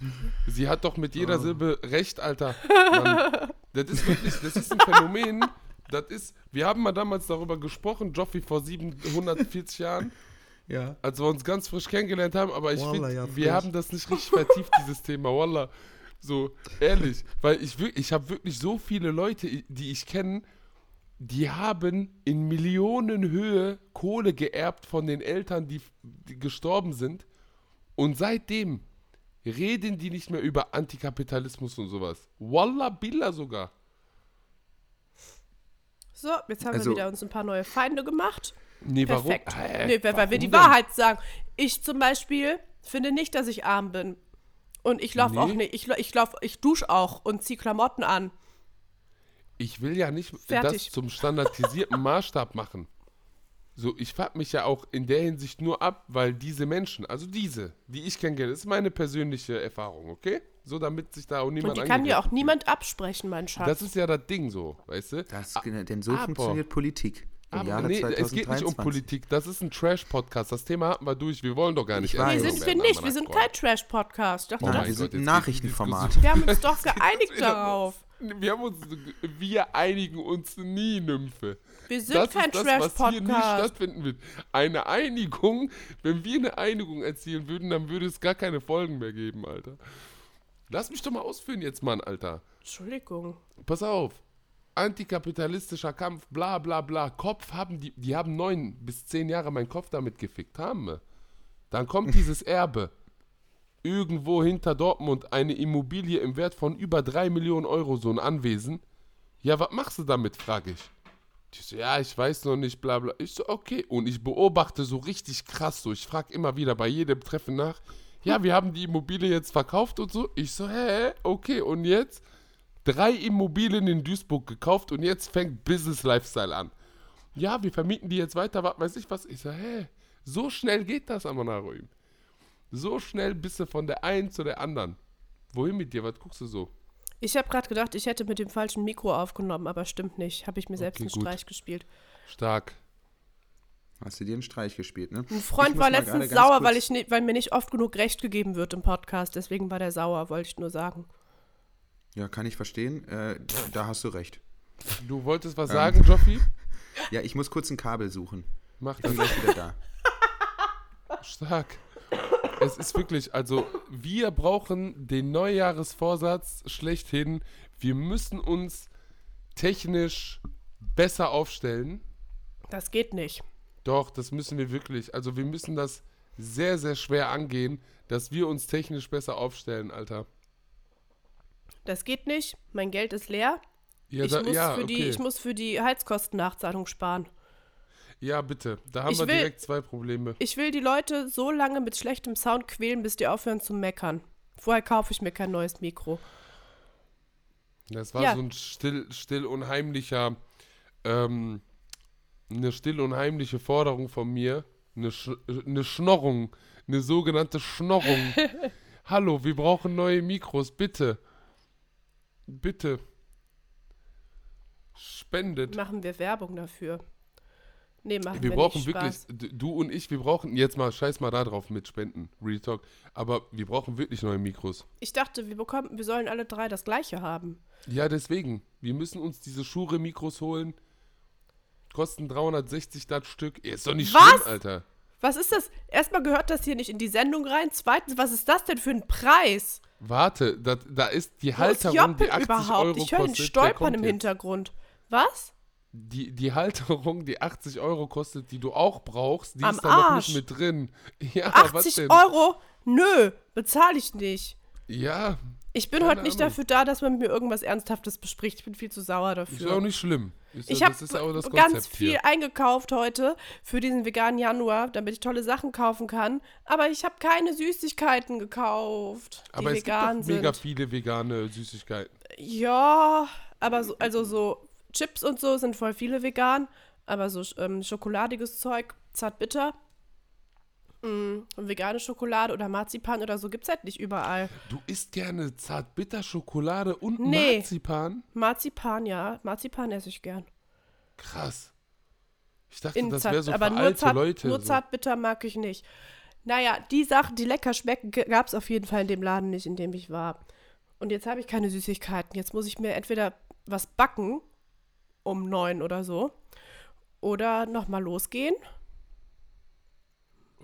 Sie hat doch mit Oh. jeder Silbe recht, Alter. Mann, das ist wirklich, das ist ein Phänomen. Das ist, wir haben mal damals darüber gesprochen, Joffi vor 740 Jahren, Ja. als wir uns ganz frisch kennengelernt haben, aber ich finde, ja, wir frisch. haben das nicht richtig vertieft, dieses Thema, Wallah. So, ehrlich, weil ich wirklich, ich habe wirklich so viele Leute, die ich kenne, die haben in Millionenhöhe Kohle geerbt von den Eltern, die, die gestorben sind. Und seitdem reden die nicht mehr über Antikapitalismus und sowas. Wallah Billah sogar. So, jetzt haben Also- wir wieder uns ein paar neue Feinde gemacht. Nee, Perfekt. warum? Nee, weil, weil wir die Warum denn? Wahrheit sagen. Ich zum Beispiel finde nicht, dass ich arm bin. Und ich laufe Nee. auch nicht. Ich, ich, lauf, ich dusche auch und ziehe Klamotten an. Ich will ja nicht Fertig. das zum standardisierten Maßstab machen. So, ich fuck mich ja auch in der Hinsicht nur ab, weil diese Menschen, also diese, die ich kennengelernt, das ist meine persönliche Erfahrung, okay? So, damit sich da auch niemand Und die kann dir auch niemand absprechen, mein. Schatz. Das ist ja das Ding so, weißt du? Das, denn so aber- funktioniert Politik. Im Aber nee, 2023. es geht nicht um Politik, das ist ein Trash-Podcast. Das Thema hatten wir durch, wir wollen doch gar nicht. Nee, sind wir nicht. Wir sind kein Trash-Podcast. Oh wir sind ein Nachrichtenformat. Wir haben uns doch geeinigt darauf. Wir haben uns, wir einigen uns nie, Nymphe. Wir sind das kein ist das, was hier nie Trash-Podcast. stattfinden wird. Eine Einigung, wenn wir eine Einigung erzielen würden, dann würde es gar keine Folgen mehr geben, Alter. Lass mich doch mal ausführen jetzt, Mann, Alter. Entschuldigung. Pass auf. Antikapitalistischer Kampf, bla bla bla. Kopf haben die, die haben neun bis zehn Jahre meinen Kopf damit gefickt, haben wir. Dann kommt dieses Erbe. Irgendwo hinter Dortmund eine Immobilie im Wert von über drei Millionen Euro, so ein Anwesen. Ja, was machst du damit, frage ich. Die so, ja, ich weiß noch nicht, bla bla. Ich so, okay. Und ich beobachte so richtig krass so. Ich frage immer wieder bei jedem Treffen nach. Ja, wir haben die Immobilie jetzt verkauft und so. Ich so, hä, okay. Und jetzt? drei Immobilien in Duisburg gekauft und jetzt fängt Business Lifestyle an. Ja, wir vermieten die jetzt weiter, was weiß ich was. Ich sag, hä, so schnell geht das, Amanaroim. So schnell bist du von der einen zu der anderen. Wohin mit dir? Was guckst du so? Ich habe gerade gedacht, ich hätte mit dem falschen Mikro aufgenommen, aber stimmt nicht. Habe ich mir selbst Okay, einen gut. Streich gespielt. Stark. Hast du dir einen Streich gespielt, ne? Ein Freund war letztens sauer, weil, ich ni- weil mir nicht oft genug Recht gegeben wird im Podcast. Deswegen war der sauer, wollte ich nur sagen. Ja, kann ich verstehen. Äh, da hast du recht. Du wolltest was sagen, Joffi? Ja, ich muss kurz ein Kabel suchen. Mach Ich bin das gleich wieder da. stark. Es ist wirklich, also wir brauchen den Neujahresvorsatz schlechthin. Wir müssen uns technisch besser aufstellen. Das geht nicht. Doch, das müssen wir wirklich. Also wir müssen das sehr, sehr schwer angehen, dass wir uns technisch besser aufstellen, Alter. Das geht nicht. Mein Geld ist leer. Ja, ich, da- muss ja, für die, okay. ich muss für die Heizkostennachzahlung sparen. Ja, bitte. Da haben Ich wir will- direkt zwei Probleme. Ich will die Leute so lange mit schlechtem Sound quälen, bis die aufhören zu meckern. Vorher kaufe ich mir kein neues Mikro. Das war Ja. so ein still, still unheimlicher, ähm, eine still unheimliche Forderung von mir. Eine, Sch eine Schnorrung. Eine sogenannte Schnorrung. Hallo, wir brauchen neue Mikros, bitte. Bitte. Spendet. Machen wir Werbung dafür. Nee, machen Wir wir, brauchen nicht. wirklich, Spaß. du und ich, wir brauchen, jetzt mal, scheiß mal da drauf mit Spenden, Real Talk, aber wir brauchen wirklich neue Mikros. Ich dachte, wir bekommen, wir sollen alle drei das gleiche haben. Ja, deswegen, wir müssen uns diese Schure-Mikros holen, kosten 360 das Stück, ist doch nicht Was? schlimm, Alter. Was ist das? Erstmal gehört das hier nicht in die Sendung rein. Zweitens, was ist das denn für ein Preis? Warte, da, da ist die Wo ist Halterung, die 80 überhaupt? Euro Ich höre der stolpern im jetzt. Hintergrund. Was? Die, die Halterung, die 80 Euro kostet, die du auch brauchst, die Am ist da noch Arsch. nicht mit drin. Ja, was 80 denn? Euro? Nö, bezahle ich nicht. Ja, Ich bin heute nicht Ahnung. dafür da, dass man mit mir irgendwas Ernsthaftes bespricht. Ich bin viel zu sauer ist dafür. auch nicht schlimm. Ist, Ich habe ist ganz viel hier. eingekauft heute für diesen veganen Januar, damit ich tolle Sachen kaufen kann. Aber ich habe keine Süßigkeiten gekauft, die Aber es gibt vegan doch mega viele vegane Süßigkeiten. Ja, aber so, also so Chips und so sind voll viele vegan. Aber so ähm, schokoladiges Zeug, zartbitter, mm, vegane Schokolade oder Marzipan oder so gibt's halt nicht überall. Du isst gerne Zartbitterschokolade und Nee. Marzipan? Marzipan, ja. Marzipan esse ich gern. Krass. Ich dachte, In das wäre so aber für nur, alte zart, Leute. nur so. zartbitter mag ich nicht. Naja, die Sachen, die lecker schmecken, gab es auf jeden Fall in dem Laden nicht, in dem ich war. Und jetzt habe ich keine Süßigkeiten. Jetzt muss ich mir entweder was backen um neun oder so. Oder nochmal losgehen.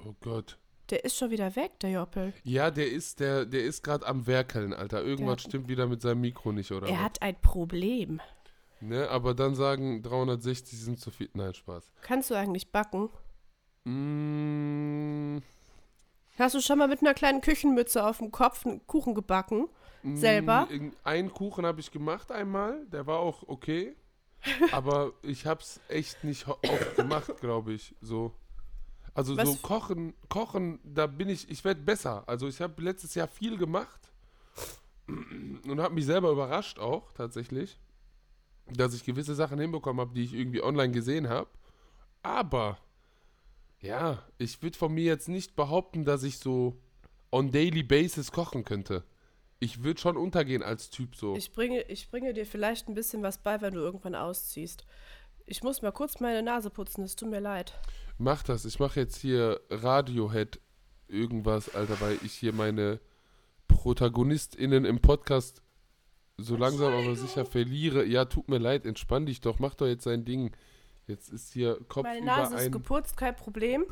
Oh Gott. Der ist schon wieder weg, der Joppel. Ja, der ist, der, der ist gerade am Werkeln, Alter. Irgendwas Der- stimmt wieder mit seinem Mikro nicht, oder? er was? hat ein Problem. Ne, aber dann sagen 360 sind zu viel. Nein, Spaß. Kannst du eigentlich backen? Mm, Hast du schon mal mit einer kleinen Küchenmütze auf dem Kopf einen Kuchen gebacken? Selber? mm, Einen Kuchen habe ich gemacht einmal, der war auch okay. aber ich habe es echt nicht oft gemacht, glaube ich. So. Also Was so kochen, kochen, da bin ich, ich werde besser. Also ich habe letztes Jahr viel gemacht und habe mich selber überrascht auch tatsächlich, dass ich gewisse Sachen hinbekommen habe, die ich irgendwie online gesehen habe. Aber Ja, ich würde von mir jetzt nicht behaupten, dass ich so on daily basis kochen könnte. Ich würde schon untergehen als Typ so. Ich bringe, ich bringe dir vielleicht ein bisschen was bei, wenn du irgendwann ausziehst. Ich muss mal kurz meine Nase putzen, es tut mir leid. Mach das. Ich mache jetzt hier Radiohead irgendwas, Alter, weil ich hier meine ProtagonistInnen im Podcast so langsam aber sicher verliere. Ja, tut mir leid, entspann dich doch, mach doch jetzt sein Ding. Jetzt ist hier Kopf Meine Nase ist geputzt, kein Problem.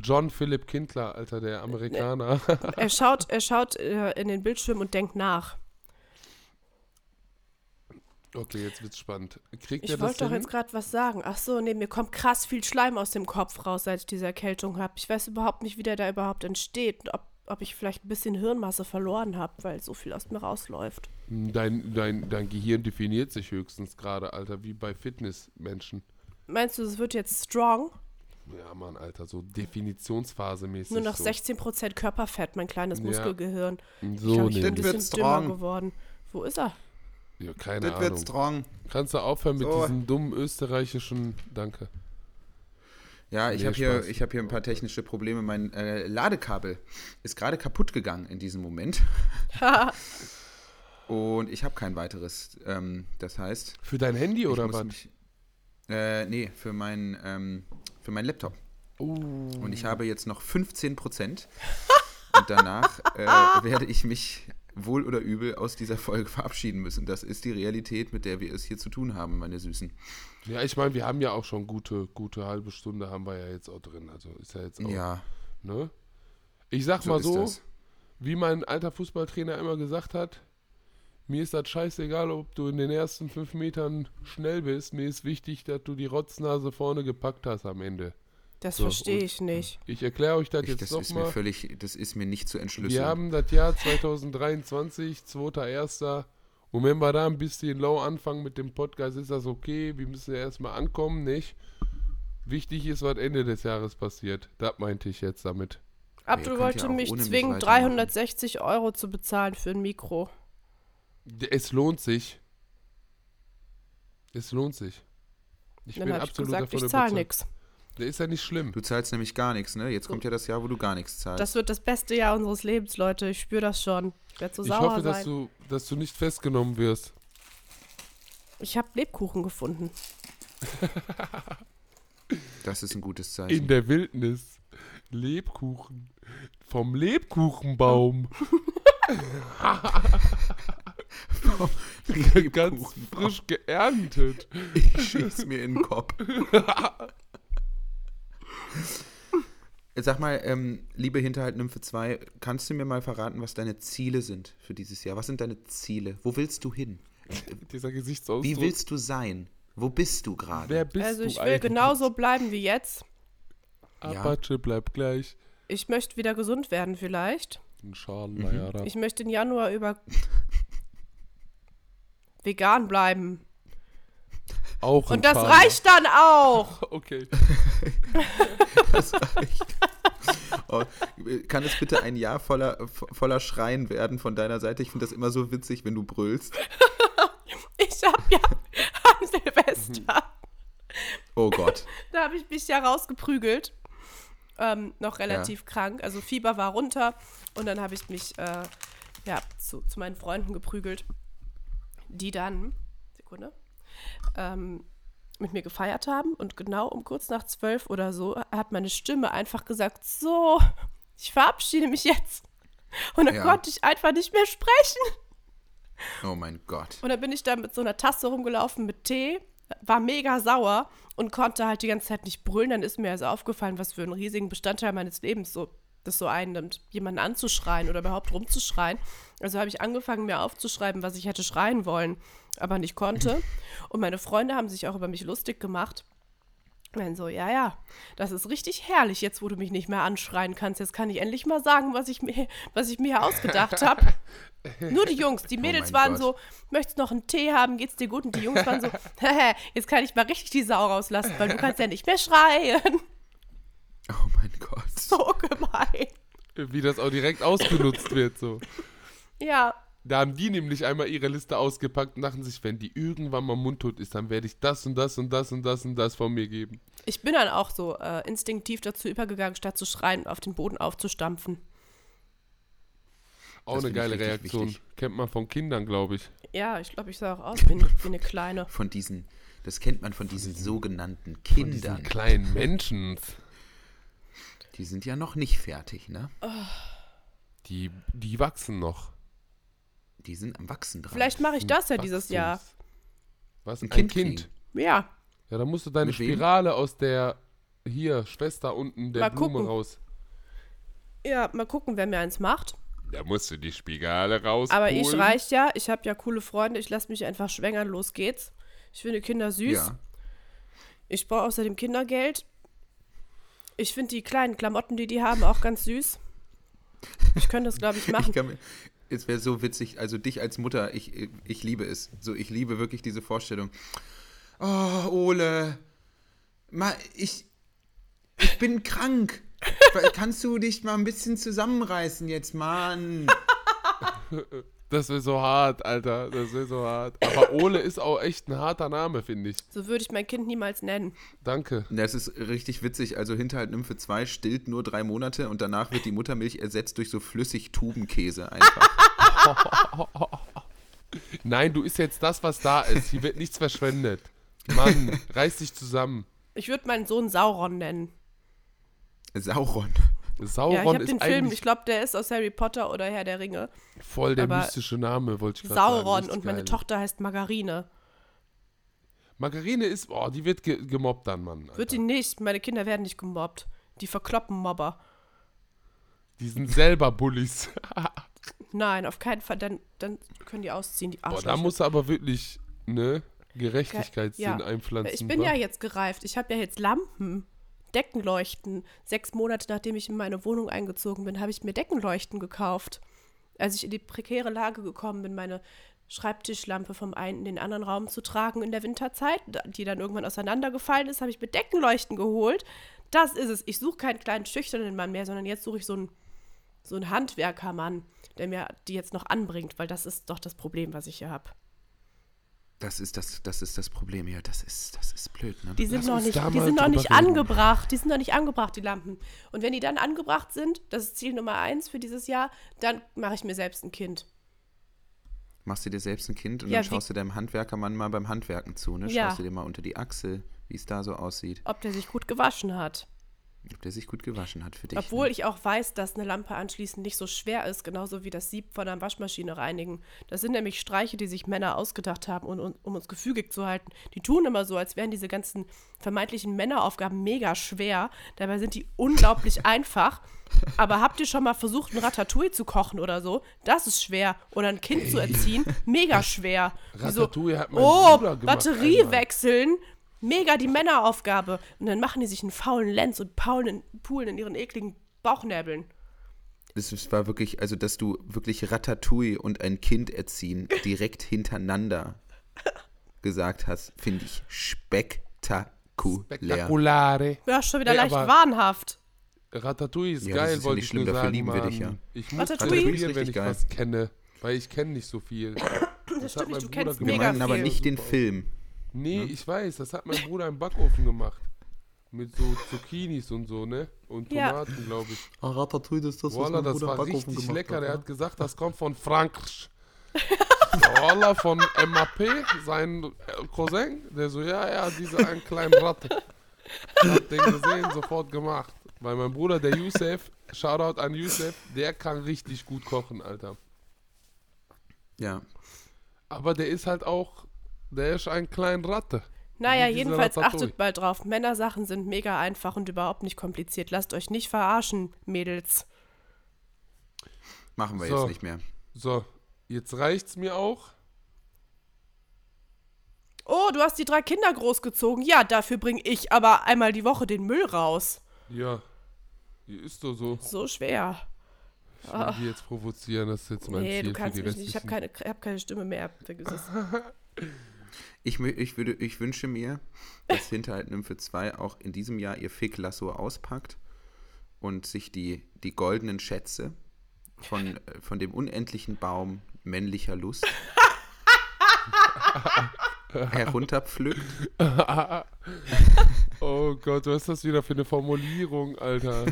John Philip Kindler, Alter, der Amerikaner. Er schaut, er schaut äh, in den Bildschirm und denkt nach. okay, jetzt wird's spannend. Kriegt Ich wollte doch jetzt gerade was sagen. Ach so, nee, mir kommt krass viel Schleim aus dem Kopf raus, seit ich diese Erkältung habe. Ich weiß überhaupt nicht, wie der da überhaupt entsteht und ob, ob ich vielleicht ein bisschen Hirnmasse verloren habe, weil so viel aus mir rausläuft. Dein, dein, dein Gehirn definiert sich höchstens gerade, Alter, wie bei Fitnessmenschen. Meinst du, es wird jetzt strong? Ja, Mann, Alter, so Definitionsphase-mäßig. Nur noch so. 16% Körperfett, mein kleines Ja. Muskelgehirn. So ich glaube, ich bin ein wird bisschen dümmer strong. geworden. Wo ist er? Ja, keine Das wird Ahnung. strong. Kannst du aufhören mit So. diesen dummen österreichischen. Danke. Ja, ich Nee, habe hier, ich hab hier ein paar technische Probleme. Mein äh, Ladekabel ist gerade kaputt gegangen in diesem Moment. Und ich habe kein weiteres. Ähm, das heißt, Für dein Handy oder was? mich. Äh, nee, für meinen ähm, für meinen Laptop. Oh. Und ich habe jetzt noch 15 Prozent. Und danach äh, werde ich mich wohl oder übel aus dieser Folge verabschieden müssen. Das ist die Realität, mit der wir es hier zu tun haben, meine Süßen. Ja, ich meine, wir haben ja auch schon gute, gute halbe Stunde haben wir ja jetzt auch drin. Also ist ja jetzt auch. Ja, Ne? Ich sag so mal so, wie mein alter Fußballtrainer immer gesagt hat, mir ist das scheißegal, ob du in den ersten fünf Metern schnell bist. Mir ist wichtig, dass du die Rotznase vorne gepackt hast am Ende. Das So, verstehe ich nicht. Ich erkläre euch das Ich, jetzt das ist mir nochmal. völlig, das ist mir nicht zu entschlüsseln. Wir haben das Jahr 2023, 2.1. Und wenn wir da ein bisschen low anfangen mit dem Podcast, ist das okay. Wir müssen ja erstmal ankommen, nicht? Wichtig ist, was Ende des Jahres passiert. Das meinte ich jetzt damit. Abdul ja wollte auch mich zwingen, weitermachen. 360 Euro zu bezahlen für ein Mikro. Es lohnt sich. Es lohnt sich. Ich Dann bin habe ich absolut gesagt, davon ich zahle nichts. Der ist ja nicht schlimm. Du zahlst nämlich gar nichts, ne? Jetzt kommt ja das Jahr, wo du gar nichts zahlst. Das wird das beste Jahr unseres Lebens, Leute. Ich spüre das schon. Ich werde so Ich sauer hoffe, dass sein. du, dass du nicht festgenommen wirst. Ich habe Lebkuchen gefunden. das ist ein gutes In Zeichen. der Wildnis. Lebkuchen. Vom Lebkuchenbaum. Ganz frisch geerntet. Ich schieß mir in den Kopf. Sag mal, ähm, liebe Hinterhalt Nymphe 2, kannst du mir mal verraten, was deine Ziele sind für dieses Jahr? Was sind deine Ziele? Wo willst du hin? Dieser Gesichtsausdruck. Wie willst du sein? Wo bist du Wer gerade? bist also du ich will eigentlich? genauso bleiben wie jetzt. Ja. Apache bleibt gleich. Ich möchte wieder gesund werden vielleicht. Inshallah, ja. da. Ich möchte im Januar über vegan bleiben. Auch Und das Inshallah. reicht dann auch. Okay. Das reicht. Oh, kann es bitte ein Jahr voller, voller Schreien werden von deiner Seite? Ich finde das immer so witzig, wenn du brüllst. Ich habe ja am Silvester, Oh Gott. da habe ich mich ja rausgeprügelt. Ähm, noch relativ krank. Also Fieber war runter. Und dann habe ich mich äh, ja, zu, zu meinen Freunden geprügelt, die dann, Sekunde, ähm, mit mir gefeiert haben. Und genau um kurz nach zwölf oder so hat meine Stimme einfach gesagt, so, ich verabschiede mich jetzt. Und dann Ja. konnte ich einfach nicht mehr sprechen. Oh mein Gott. Und dann bin ich da mit so einer Tasse rumgelaufen mit Tee, war mega sauer und konnte halt die ganze Zeit nicht brüllen. Dann ist mir also aufgefallen, was für einen riesigen Bestandteil meines Lebens so, das so einnimmt, jemanden anzuschreien oder überhaupt rumzuschreien. Also habe ich angefangen, mir aufzuschreiben, was ich hätte schreien wollen, aber nicht konnte. Und meine Freunde haben sich auch über mich lustig gemacht. Dann so, ja, ja, das ist richtig herrlich, jetzt wo du mich nicht mehr anschreien kannst. Jetzt kann ich endlich mal sagen, was ich mir, was ich mir ausgedacht habe. Nur die Jungs, die Mädels Oh waren Gott. so, möchtest noch einen Tee haben, geht's dir gut? Und die Jungs waren so, jetzt kann ich mal richtig die Sau rauslassen, weil du kannst ja nicht mehr schreien. Oh mein Gott. So gemein. Wie das auch direkt ausgenutzt wird, so. Ja, Da haben die nämlich einmal ihre Liste ausgepackt und dachten sich, wenn die irgendwann mal mundtot ist, dann werde ich das und das und das und das und das von mir geben. Ich bin dann auch so äh, instinktiv dazu übergegangen, statt zu schreien, auf den Boden aufzustampfen. Auch Das eine geile Reaktion. wichtig. Kennt man von Kindern, glaube ich. Ja, ich glaube, ich sah auch aus wie, wie eine Kleine. Von diesen, das kennt man von diesen sogenannten Von Kindern. diesen kleinen Menschen. Die sind ja noch nicht fertig, ne? Die, die wachsen noch. Die sind am Wachsen dran. Vielleicht mache ich das ja dieses Wachstums- Jahr. Was? Ein Ein, Kind Kind. Ja, Ja, dann musst du deine Mit wem? Spirale aus der hier, Schwester unten der Mal Blume gucken. raus. ja, mal gucken, wer mir eins macht. Da musst du die Spirale raus. Aber ich reicht ja, ich habe ja coole Freunde, ich lasse mich einfach schwängern, los geht's. Ich finde Kinder süß. Ja. Ich brauche außerdem Kindergeld. Ich finde die kleinen Klamotten, die die haben, auch ganz süß. Ich könnte das, glaube ich, machen. Ich kann mir, es wäre so witzig, also dich als Mutter, ich, ich liebe es. So, ich liebe wirklich diese Vorstellung. Oh, Ole, mal, ich, ich bin krank. Kannst du dich mal ein bisschen zusammenreißen jetzt, Mann? Das wäre so hart, Alter. Das wäre so hart. Aber Ole ist auch echt ein harter Name, finde ich. So würde ich mein Kind niemals nennen. Danke. Das ist richtig witzig. Also Hinterhalt Nymphe 2 stillt nur drei Monate und danach wird die Muttermilch ersetzt durch so flüssig Tubenkäse einfach. Nein, du isst jetzt das, was da ist. Hier wird nichts verschwendet. Mann, reiß dich zusammen. Ich würde meinen Sohn Sauron nennen. Sauron. Sauron ja, ich habe ist den Film, ich glaube, der ist aus Harry Potter oder Herr der Ringe. voll der aber mystische Name, wollte ich gerade sagen. Sauron und meine geil. Tochter heißt Margarine. Margarine ist, oh, die wird ge gemobbt dann, Mann. Alter. Wird die nicht, meine Kinder werden nicht gemobbt. Die verkloppen Mobber. Die sind selber Bullies. Nein, auf keinen Fall. Dann, dann können die ausziehen, die Boah, Arschlöcher. da muss er aber wirklich, ne, Gerechtigkeitssinn Ja. einpflanzen. Ich bin wa? ja jetzt gereift. Ich habe ja jetzt Lampen, Deckenleuchten. Sechs Monate nachdem ich in meine Wohnung eingezogen bin, habe ich mir Deckenleuchten gekauft. Als ich in die prekäre Lage gekommen bin, meine Schreibtischlampe vom einen in den anderen Raum zu tragen in der Winterzeit, die dann irgendwann auseinandergefallen ist, habe ich mir Deckenleuchten geholt. Das ist es. Ich suche keinen kleinen schüchternen Mann mehr, sondern jetzt suche ich so einen, so einen Handwerkermann, der mir die jetzt noch anbringt, weil das ist doch das Problem, was ich hier habe. Das ist das, das ist das Problem, ja. Das ist, das ist blöd, ne? Die sind Lass noch nicht, die sind noch nicht reden. angebracht. Die sind noch nicht angebracht, die Lampen. Und wenn die dann angebracht sind, das ist Ziel Nummer eins für dieses Jahr, dann mache ich mir selbst ein Kind. Machst du dir selbst ein Kind und Ja, dann schaust du deinem Handwerkermann mal beim Handwerken zu, ne? Ja. Schaust du dir mal unter die Achsel, wie es da so aussieht. Ob der sich gut gewaschen hat. Ob der sich gut gewaschen hat für dich. Obwohl ne? ich auch weiß, dass eine Lampe anschließend nicht so schwer ist, genauso wie das Sieb von einer Waschmaschine reinigen. Das sind nämlich Streiche, die sich Männer ausgedacht haben, um, um, uns gefügig zu halten. Die tun immer so, als wären diese ganzen vermeintlichen Männeraufgaben mega schwer. Dabei sind die unglaublich einfach. Aber habt ihr schon mal versucht, ein Ratatouille zu kochen oder so? Das ist schwer. Oder ein Kind zu erziehen? Mega schwer. Ratatouille hat mein Oh, Batterie einmal. wechseln. Mega die Männeraufgabe. Und dann machen die sich einen faulen Lenz und paulen in, poolen in ihren ekligen Bauchnäbeln. Es es war wirklich, also dass du wirklich Ratatouille und ein Kind erziehen direkt hintereinander gesagt hast, finde ich spektakulär. Spektakulare. Ja, schon wieder Nee, leicht wahnhaft. Ratatouille ist Ja, das geil, ist wollte nicht ich schlimm, nur dafür sagen, lieben wir dich ja. Ich muss Ratatouille? Ratatouille, Ist wenn richtig ich geil. was kenne, weil ich kenne nicht so viel. Das, Das stimmt nicht, du kennst Wir mega meinen aber nicht den Film. Nee, ich weiß, das hat mein Bruder im Backofen gemacht. Mit so Zucchinis und so, ne? Und Ja. Tomaten, glaube ich. Ah, Ratatouille, das ist das, Voila, das war richtig lecker. Der hat gesagt, das kommt von Frankreich. Voila, von MAP, sein äh, Cousin. Der so, ja, ja, diese einen kleinen Ratte. Ich hab den gesehen, sofort gemacht. Weil mein Bruder, der Youssef, Shoutout an Youssef, der kann richtig gut kochen, Alter. Ja. Aber der ist halt auch, der ist ein kleiner Ratte. Naja, jedenfalls Ratatouille. achtet mal drauf. Männersachen sind mega einfach und überhaupt nicht kompliziert. Lasst euch nicht verarschen, Mädels. Machen wir So. jetzt nicht mehr. So, jetzt reicht's mir auch. Oh, du hast die drei Kinder großgezogen. Ja, dafür bringe ich aber einmal die Woche den Müll raus. Ja, hier ist doch so. So schwer. Ich will die jetzt provozieren, das ist jetzt mein. Nee, Ziel du kannst für die mich nicht. Ich habe keine, ich hab keine Stimme mehr. Vergiss es. Ich, ich, würde, ich wünsche mir, dass Hinterhalt Nymphe 2 auch in diesem Jahr ihr Fick-Lasso auspackt und sich die, die goldenen Schätze von, äh, von dem unendlichen Baum männlicher Lust herunterpflückt. Oh Gott, was ist das wieder für eine Formulierung, Alter?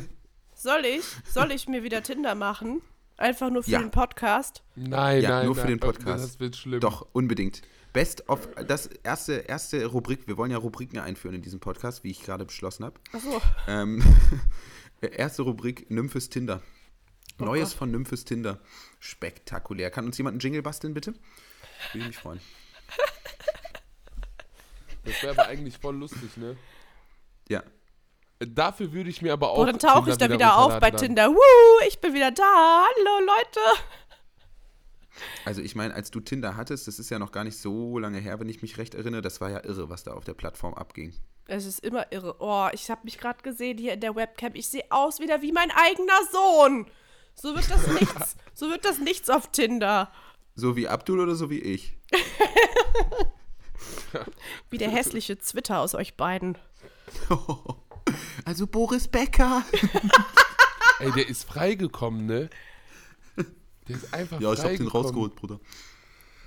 Soll ich? Soll ich mir wieder Tinder machen? Einfach nur für Ja. den Podcast? Nein, Ja, nein, nur für nein, den Podcast. Das wird schlimm. Doch, unbedingt. Best of, das erste, erste Rubrik, wir wollen ja Rubriken einführen in diesem Podcast, wie ich gerade beschlossen habe. Achso. Ähm, erste Rubrik, Nymphes Tinder. Neues von Nymphes Tinder. Spektakulär. Kann uns jemand einen Jingle basteln, bitte? Würde ich mich freuen. Das wäre aber eigentlich voll lustig, ne? Ja. Dafür würde ich mir aber auch. Boah, dann tauche ich da Tinder wieder auf bei Tinder. Woo, ich bin wieder da. Hallo, Leute. Also ich meine, als du Tinder hattest, das ist ja noch gar nicht so lange her, wenn ich mich recht erinnere, das war ja irre, was da auf der Plattform abging. Es ist immer irre. Oh, ich habe mich gerade gesehen hier in der Webcam. Ich sehe aus wieder wie mein eigener Sohn. So wird das nichts. So wird das nichts auf Tinder. So wie Abdul oder so wie ich? Wie der hässliche Zwitter aus euch beiden. Also Boris Becker. Ey, der ist freigekommen, ne? Der ist einfach Ja, ich hab den rausgeholt, Bruder.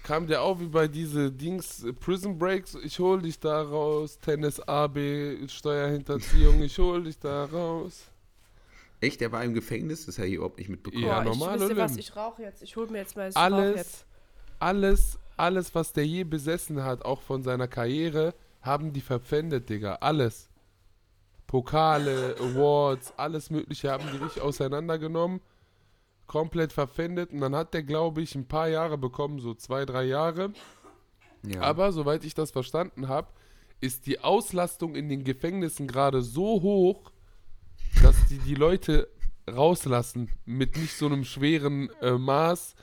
Kam der auch wie bei diese Dings äh, Prison Breaks? Ich hol dich da raus. Tennis AB, Steuerhinterziehung, ich hol dich da raus. Echt, der war im Gefängnis? Das habe ich überhaupt nicht mitbekommen. Ja, Boah, normal, ich, wisst ihr oder? was? Ich rauche jetzt. Ich hole mir jetzt mal das Alles, jetzt. alles, alles, was der je besessen hat, auch von seiner Karriere, haben die verpfändet, Digga. Alles. Pokale, Awards, alles Mögliche haben die richtig auseinandergenommen. Komplett verpfändet. Und dann hat der, glaube ich, ein paar Jahre bekommen, so zwei, drei Jahre. Ja. Aber soweit ich das verstanden habe, ist die Auslastung in den Gefängnissen gerade so hoch, dass die die Leute rauslassen mit nicht so einem schweren äh, Maß.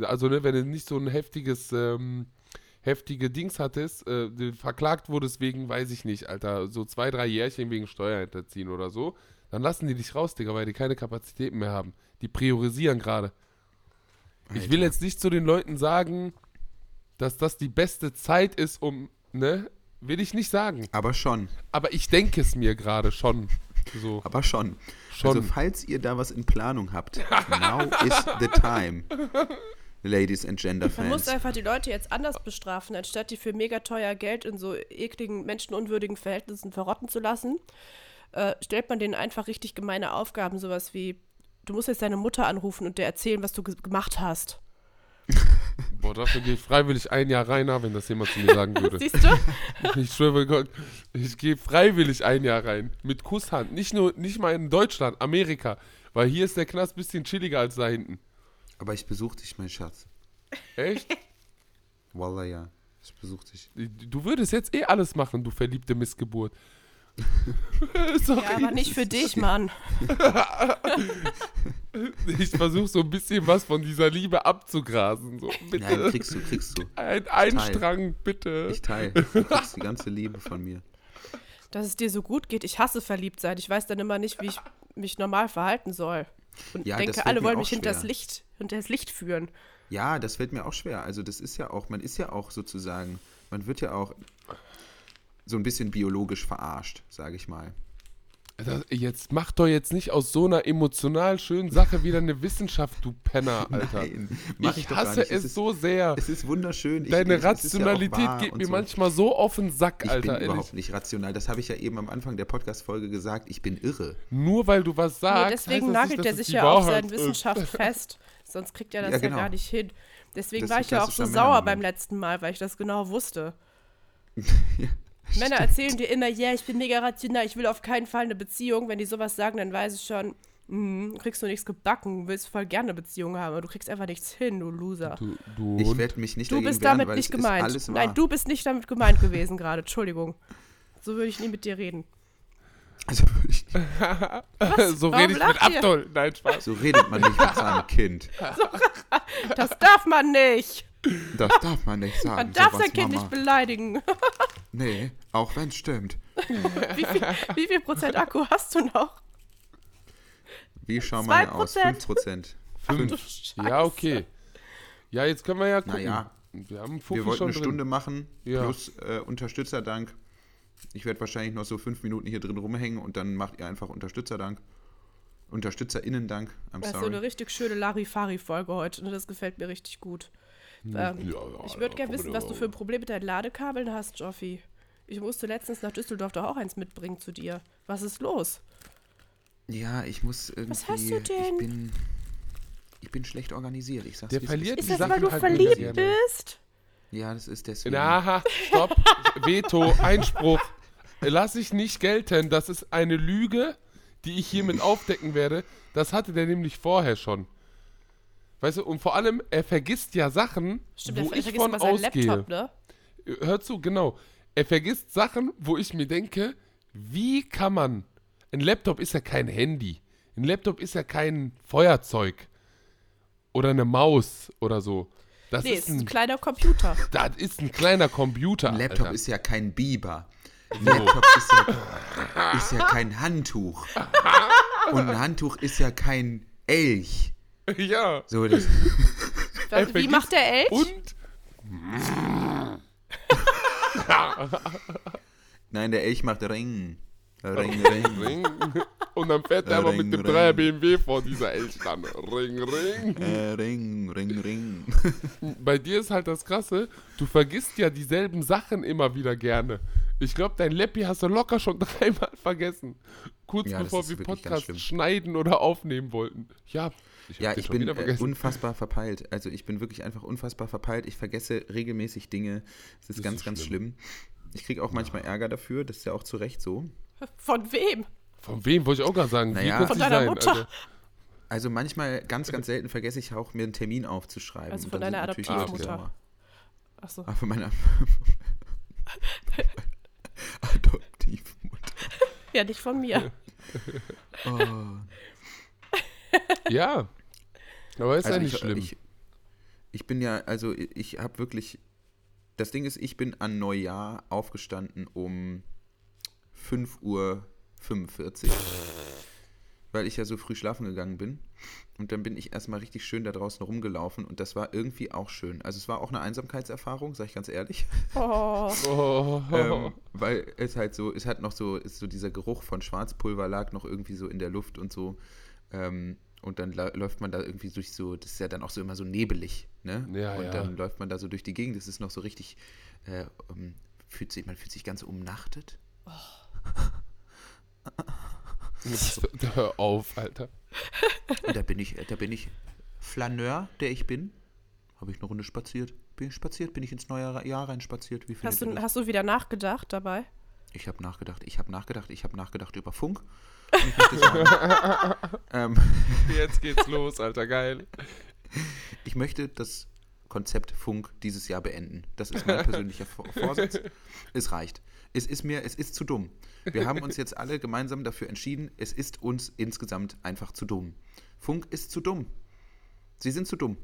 Also ne, wenn du nicht so ein heftiges, ähm, heftige Dings hattest, äh, verklagt wurdest wegen, weiß ich nicht, Alter, so zwei, drei Jährchen wegen Steuerhinterziehen oder so, dann lassen die dich raus, Digga, weil die keine Kapazitäten mehr haben. Die priorisieren gerade. Ich will jetzt nicht zu den Leuten sagen, dass das die beste Zeit ist, um, ne? Will ich nicht sagen. Aber schon. Aber ich denke es mir gerade schon. So. Aber schon. Schon. Also falls ihr da was in Planung habt, now is the time. Ladies and Gender Man muss Fans. einfach die Leute jetzt anders bestrafen, anstatt die für mega teuer Geld in so ekligen, menschenunwürdigen Verhältnissen verrotten zu lassen. Äh, stellt man denen einfach richtig gemeine Aufgaben, sowas wie, du musst jetzt deine Mutter anrufen und dir erzählen, was du ge gemacht hast. Boah, dafür gehe ich freiwillig ein Jahr rein, wenn das jemand zu mir sagen würde. Siehst du? Ich schwöre bei Gott, ich gehe freiwillig ein Jahr rein. Mit Kusshand. Nicht nur, nicht mal in Deutschland, Amerika. Weil hier ist der Knast ein bisschen chilliger als da hinten. Aber ich besuche dich, mein Schatz. Echt? Wallah, ja. Ich besuche dich. Du würdest jetzt eh alles machen, du verliebte Missgeburt. Sorry. Ja, aber nicht für dich, Mann. Ich versuche so ein bisschen was von dieser Liebe abzugrasen. So, bitte. Nein, kriegst du, kriegst du. ein, ein. Strang, bitte. Ich teile. Du kriegst die ganze Liebe von mir. Dass es dir so gut geht. Ich hasse verliebt sein. Ich weiß dann immer nicht, wie ich mich normal verhalten soll. Und Ja, das denke, alle wollen mich hinters schwer. Licht, hinters Licht führen. Ja, das fällt mir auch schwer. Also das ist ja auch, man ist ja auch sozusagen, man wird ja auch so ein bisschen biologisch verarscht, sage ich mal. Das, jetzt mach doch jetzt nicht aus so einer emotional schönen Sache wieder eine Wissenschaft, du Penner, Alter. Nein, mach ich doch gar hasse nicht. es ist, so sehr. Es ist wunderschön. Ich- Deine es ja auch Rationalität wahr geht mir so. manchmal so auf den Sack, Ich Alter. bin ehrlich. überhaupt nicht rational. Das habe ich ja eben am Anfang der Podcast-Folge gesagt. Ich bin irre. Nur weil du was Nee, sagst. deswegen heißt das nagelt nicht, er sich es ja auf Wahrheit seine. Wissenschaft fest. Sonst kriegt er das Ja, ja, genau. gar nicht hin. Deswegen Das war ich ja auch so sauer beim letzten Mal, weil ich das genau wusste. Männer erzählen dir immer, ja, ich bin mega rational, ich will auf keinen Fall eine Beziehung. Wenn die sowas sagen, dann weiß ich schon, mm, kriegst du nichts gebacken, willst voll gerne eine Beziehung haben, aber du kriegst einfach nichts hin, du Loser. Du, du Ich werde mich nicht Du bist wehren, damit weil nicht gemeint. Nein, du bist nicht damit gemeint gewesen gerade, Entschuldigung. So würde ich nie mit dir reden. Also würde ich, so rede ich mit? Abdul. Nein, Spaß. so redet man nicht mit seinem Kind. Das darf man nicht. Das darf man nicht sagen. Man darf sein Kind Mama. nicht beleidigen. Nee, auch wenn es stimmt. Wie viel, wie viel Prozent Akku hast du noch? Wie schauen wir aus? Prozent. 5 Prozent. Du Fünf. Scheiße. Ja, okay. Ja, jetzt können wir ja gucken. Naja, Wir haben wir wollten schon eine drin. Stunde machen, Ja. plus äh, Unterstützerdank. Ich werde wahrscheinlich noch so fünf Minuten hier drin rumhängen und dann macht ihr einfach Unterstützerdank. UnterstützerInnen-Dank. I'm Das ist so eine richtig schöne Larifari-Folge heute und das gefällt mir richtig gut. Ähm, Ja, ja, ich würde gerne wissen, was du für ein Problem mit deinen Ladekabeln hast, Joffi. Ich musste letztens nach Düsseldorf doch auch eins mitbringen zu dir. Was ist los? Ja, ich muss irgendwie. Was hast du denn? Ich bin, ich bin schlecht organisiert. Ich sag's Der verliert Ist die das, weil du halt verliebt bist? Ja, das ist deswegen. Aha, stopp. Veto, Einspruch. Lass ich nicht gelten. Das ist eine Lüge, die ich hiermit aufdecken werde. Das hatte der nämlich vorher schon. Weißt du, und vor allem, er vergisst ja Sachen, Stimmt, wo der ich vergisst von ausgehe. Laptop, ne? Hör zu, genau. Er vergisst Sachen, wo ich mir denke, wie kann man. Ein Laptop ist ja kein Handy. Ein Laptop ist ja kein Feuerzeug. Oder eine Maus oder so. Das Nee, ist es ist ein ein, kleiner Computer. das ist ein kleiner Computer. Ein Laptop Alter. ist ja kein Biber. Ein Laptop ist ja, ist ja kein Handtuch. Und ein Handtuch ist ja kein Elch. Ja. So, das, Was, wie macht der Elch? Und nein, der Elch macht Ring. Ring, Ring. Ring. Und dann fährt er aber mit dem Ring. 3er BMW vor dieser Elch dann. Ring, ring. Äh, Ring, Ring, Ring. Bei dir ist halt das Krasse, du vergisst ja dieselben Sachen immer wieder gerne. Ich glaube, dein Leppi hast du locker schon dreimal vergessen. Kurz Ja, bevor wir Podcast schneiden oder aufnehmen wollten. Ja, ich Ja, ich bin äh, unfassbar verpeilt. Also ich bin wirklich einfach unfassbar verpeilt. Ich vergesse regelmäßig Dinge. Es ist Das ganz, ist ganz schlimm. Ich kriege auch manchmal Ärger dafür. Das ist ja auch zu Recht so. Von wem? Von wem wollte ich auch gerade sagen? Naja. Von deiner sein, Mutter. Alter? Also manchmal, ganz, ganz selten vergesse ich auch, mir einen Termin aufzuschreiben. Also von deiner Adoptivmutter. Achso. Ah, von meiner Adoptivmutter. Ja, nicht von mir. Oh. Ja. Aber ist ja Also nicht ich, schlimm. Ich, ich bin ja, also ich- habe wirklich, das Ding ist, ich bin an Neujahr aufgestanden um 5.45 Uhr, weil ich ja so früh schlafen gegangen bin. Und dann bin ich erstmal richtig schön da draußen rumgelaufen und das war irgendwie auch schön. Also es war auch eine Einsamkeitserfahrung, sag ich ganz ehrlich. Oh. oh. ähm, weil es halt so, es hat noch so, ist so dieser Geruch von Schwarzpulver lag noch irgendwie so in der Luft und so. Ähm, und dann läuft man da irgendwie durch so, das ist ja dann auch so immer so nebelig, ne? Ja, und ja. dann läuft man da so durch die Gegend, das ist noch so richtig, äh, ähm, fühlt sich, man fühlt sich ganz umnachtet. Hör auf, Alter. Und da bin ich, da bin ich Flaneur, der ich bin. Habe ich eine Runde spaziert. Bin ich spaziert, bin ich ins neue Jahr rein spaziert. Wie Hast du, hast du wieder nachgedacht dabei? Ich habe nachgedacht, ich habe nachgedacht, ich habe nachgedacht über Funk. Ähm, Jetzt geht's los, Alter, geil. ich möchte das Konzept Funk dieses Jahr beenden. Das ist mein persönlicher Vor- Vorsatz. Es reicht. Es ist mir, es ist zu dumm. Wir haben uns jetzt alle gemeinsam dafür entschieden, es ist uns insgesamt einfach zu dumm. Funk ist zu dumm. Sie sind zu dumm.